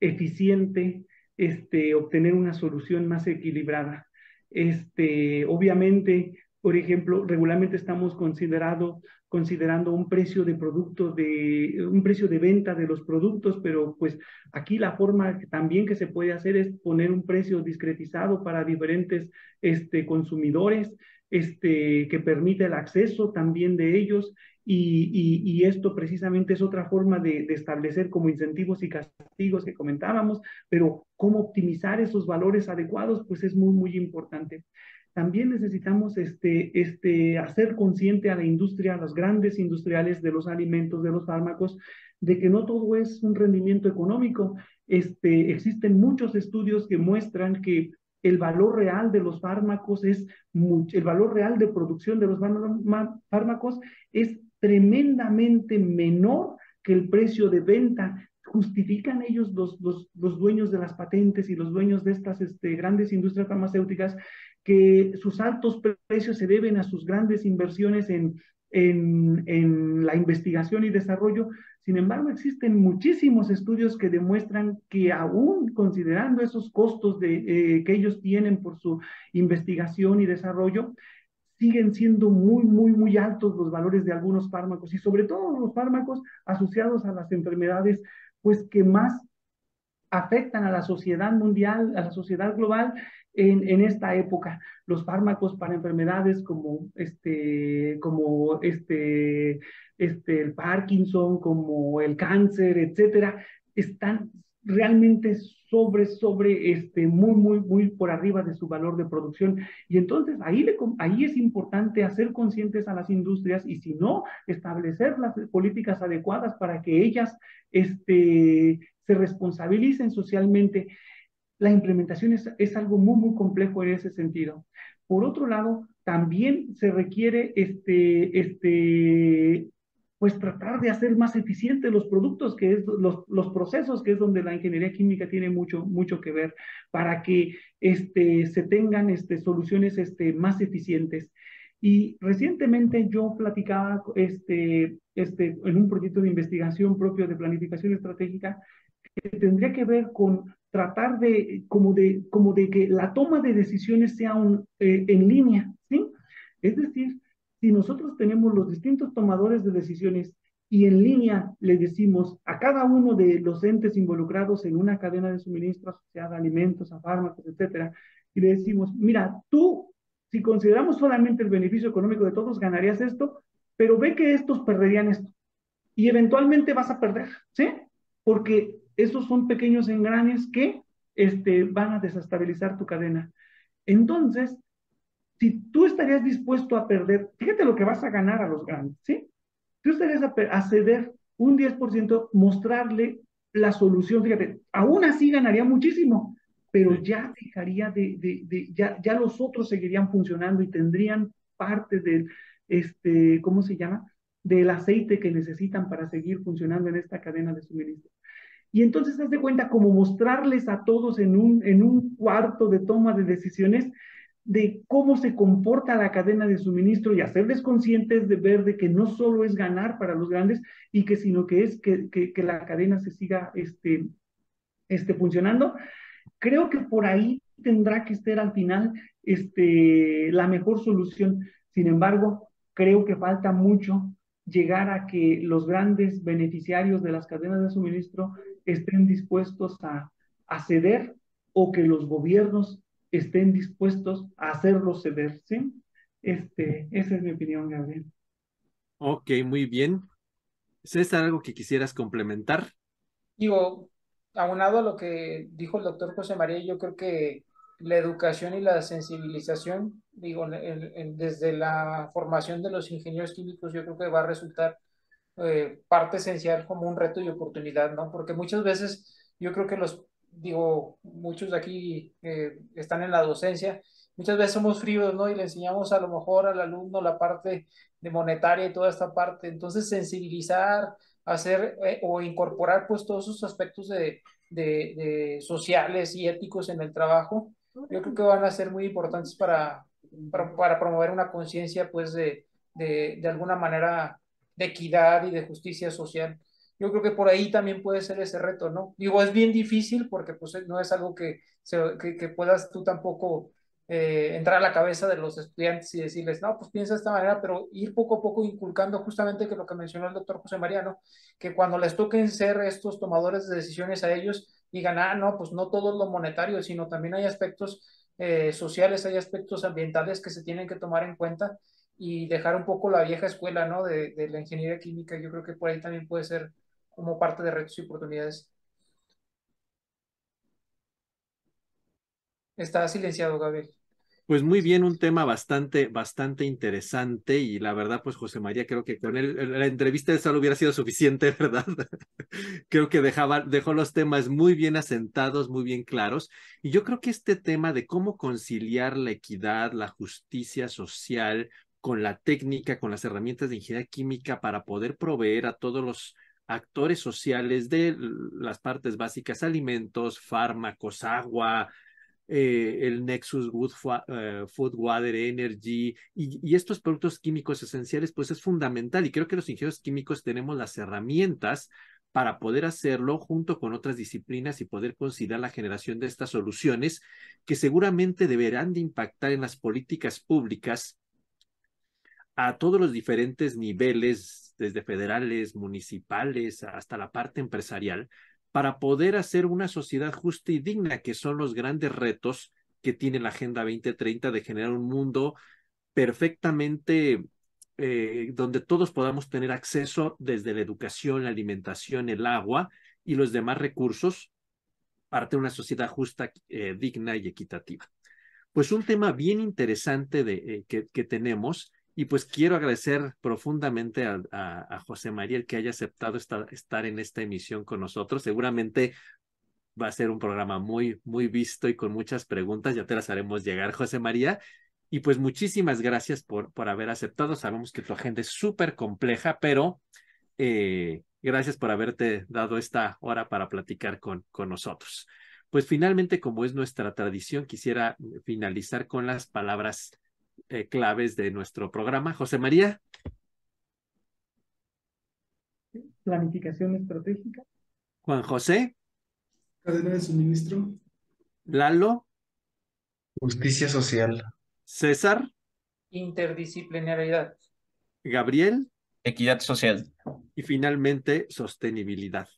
Speaker 3: eficiente este, obtener una solución más equilibrada. Este, obviamente, por ejemplo, regularmente estamos considerando considerando un precio de productos, de, un precio de venta de los productos, pero pues aquí la forma también que se puede hacer es poner un precio discretizado para diferentes este, consumidores, este, que permite el acceso también de ellos y, y, esto precisamente es otra forma de, de, establecer como incentivos y castigos que comentábamos, pero cómo optimizar esos valores adecuados, pues es muy, muy importante también necesitamos este, este, hacer consciente a la industria, a los grandes industriales de los alimentos, de los fármacos, de que no todo es un rendimiento económico. Este, existen muchos estudios que muestran que el valor real de los fármacos es mucho, el valor real de producción de los fármacos es tremendamente menor que el precio de venta. Justifican ellos los, los, los dueños de las patentes y los dueños de estas este, grandes industrias farmacéuticas que sus altos precios se deben a sus grandes inversiones en, en, en, la investigación y desarrollo. Sin embargo, existen muchísimos estudios que demuestran que aún considerando esos costos de, eh, que ellos tienen por su investigación y desarrollo, siguen siendo muy, muy, muy altos los valores de algunos fármacos y sobre todo los fármacos asociados a las enfermedades, pues que más afectan a la sociedad mundial, a la sociedad global en, en, esta época. Los fármacos para enfermedades como este, como este, este, el Parkinson, como el cáncer, etcétera, están realmente sobre, sobre, este, muy, muy, muy por arriba de su valor de producción. Y entonces ahí, le, ahí es importante hacer conscientes a las industrias y si no, establecer las políticas adecuadas para que ellas este, se responsabilicen socialmente la implementación es, es, algo muy, muy complejo en ese sentido. Por otro lado, también se requiere este, este, pues tratar de hacer más eficientes los productos, que es los, los, procesos, que es donde la ingeniería química tiene mucho, mucho que ver, para que este, se tengan este, soluciones este, más eficientes. Y recientemente yo platicaba este, este, en un proyecto de investigación propio de planificación estratégica que tendría que ver con tratar de como, de, como de que la toma de decisiones sea un, eh, en línea, ¿sí? Es decir, si nosotros tenemos los distintos tomadores de decisiones y en línea le decimos a cada uno de los entes involucrados en una cadena de suministro asociada a alimentos, a fármacos, etcétera, y le decimos, mira, tú, si consideramos solamente el beneficio económico de todos, ganarías esto, pero ve que estos perderían esto. Y eventualmente vas a perder, ¿sí? Porque esos son pequeños engranes que este, van a desestabilizar tu cadena. Entonces, si tú estarías dispuesto a perder, fíjate lo que vas a ganar a los grandes, ¿sí? Tú estarías a, a ceder un 10%, mostrarle la solución, fíjate, aún así ganaría muchísimo, pero ya dejaría de, de, de, ya, ya los otros seguirían funcionando y tendrían parte del, este, ¿cómo se llama? Del aceite que necesitan para seguir funcionando en esta cadena de suministro. Y entonces, haz de cuenta, como mostrarles a todos en un, en un cuarto de toma de decisiones de cómo se comporta la cadena de suministro y hacerles conscientes de ver de que no solo es ganar para los grandes y que sino que es que, que, que la cadena se siga este, este, funcionando. Creo que por ahí tendrá que estar al final este, la mejor solución. Sin embargo, creo que falta mucho llegar a que los grandes beneficiarios de las cadenas de suministro estén dispuestos a, a ceder o que los gobiernos estén dispuestos a hacerlo ceder, ¿sí? Este, esa es mi opinión, Gabriel.
Speaker 1: Ok, muy bien. César, ¿algo que quisieras complementar?
Speaker 5: Digo, aunado a lo que dijo el doctor José María, yo creo que la educación y la sensibilización, digo, el, el, desde la formación de los ingenieros químicos, yo creo que va a resultar eh, parte esencial como un reto y oportunidad, ¿no? Porque muchas veces yo creo que los, digo, muchos de aquí eh, están en la docencia, muchas veces somos fríos, ¿no? Y le enseñamos a lo mejor al alumno la parte de monetaria y toda esta parte. Entonces, sensibilizar, hacer eh, o incorporar pues todos esos aspectos de, de, sociales y éticos en el trabajo, yo creo que van a ser muy importantes para, para, para promover una conciencia pues de, de, de alguna manera de equidad y de justicia social. Yo creo que por ahí también puede ser ese reto, ¿no? Digo, es bien difícil porque pues no es algo que, que puedas tú tampoco eh, entrar a la cabeza de los estudiantes y decirles, no, pues piensa de esta manera, pero ir poco a poco inculcando justamente que lo que mencionó el doctor José Mariano, que cuando les toquen ser estos tomadores de decisiones a ellos, digan, ah, no, pues no todo es lo monetario, sino también hay aspectos eh, sociales, hay aspectos ambientales que se tienen que tomar en cuenta y dejar un poco la vieja escuela, ¿no? De, de la ingeniería química, yo creo que por ahí también puede ser como parte de retos y oportunidades. Está silenciado, Gabriel.
Speaker 1: Pues muy bien, un tema bastante, bastante interesante y la verdad, pues José María, creo que con él, la entrevista de solo hubiera sido suficiente, ¿verdad? creo que dejaba, dejó los temas muy bien asentados, muy bien claros y yo creo que este tema de cómo conciliar la equidad, la justicia social con la técnica, con las herramientas de ingeniería química para poder proveer a todos los actores sociales de las partes básicas, alimentos, fármacos, agua, eh, el Nexus Good uh, Food, Water, Energy y, y, estos productos químicos esenciales, pues es fundamental y creo que los ingenieros químicos tenemos las herramientas para poder hacerlo junto con otras disciplinas y poder considerar la generación de estas soluciones que seguramente deberán de impactar en las políticas públicas a todos los diferentes niveles, desde federales, municipales, hasta la parte empresarial, para poder hacer una sociedad justa y digna, que son los grandes retos que tiene la Agenda 2030 de generar un mundo perfectamente eh, donde todos podamos tener acceso desde la educación, la alimentación, el agua y los demás recursos para tener una sociedad justa, eh, digna y equitativa. Pues un tema bien interesante de, eh, que tenemos y pues quiero agradecer profundamente a, José María el que haya aceptado esta, estar en esta emisión con nosotros. Seguramente va a ser un programa muy, muy visto y con muchas preguntas. Ya te las haremos llegar, José María. Y pues muchísimas gracias por, por haber aceptado. Sabemos que tu agenda es súper compleja, pero eh, gracias por haberte dado esta hora para platicar con, con nosotros. Pues finalmente, como es nuestra tradición, quisiera finalizar con las palabras eh, claves de nuestro programa. José María.
Speaker 3: Planificación estratégica.
Speaker 1: Juan José.
Speaker 7: Cadena de suministro.
Speaker 1: Lalo.
Speaker 4: Justicia social.
Speaker 1: César.
Speaker 5: Interdisciplinariedad.
Speaker 1: Gabriel.
Speaker 6: Equidad social.
Speaker 1: Y finalmente, sostenibilidad.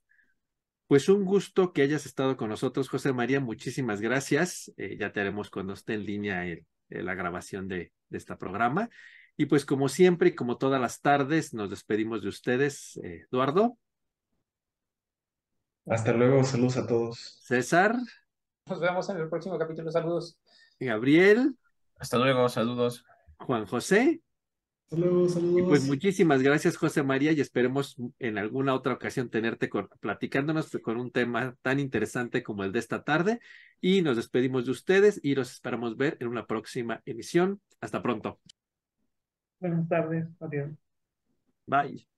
Speaker 1: Pues un gusto que hayas estado con nosotros, José María. Muchísimas gracias. Eh, ya te haremos cuando esté en línea el, eh, la grabación de, de, este programa. Y pues como siempre y como todas las tardes, nos despedimos de ustedes. Eh, Eduardo.
Speaker 4: Hasta luego, saludos a todos.
Speaker 1: César.
Speaker 5: Nos vemos en el próximo capítulo, saludos.
Speaker 1: Gabriel.
Speaker 6: Hasta luego, saludos.
Speaker 1: Juan José.
Speaker 7: Hasta luego, saludos.
Speaker 1: Y pues muchísimas gracias, José María, y esperemos en alguna otra ocasión tenerte con, platicándonos con un tema tan interesante como el de esta tarde. Y nos despedimos de ustedes y los esperamos ver en una próxima emisión. Hasta pronto.
Speaker 3: Buenas tardes. Adiós.
Speaker 1: Bye.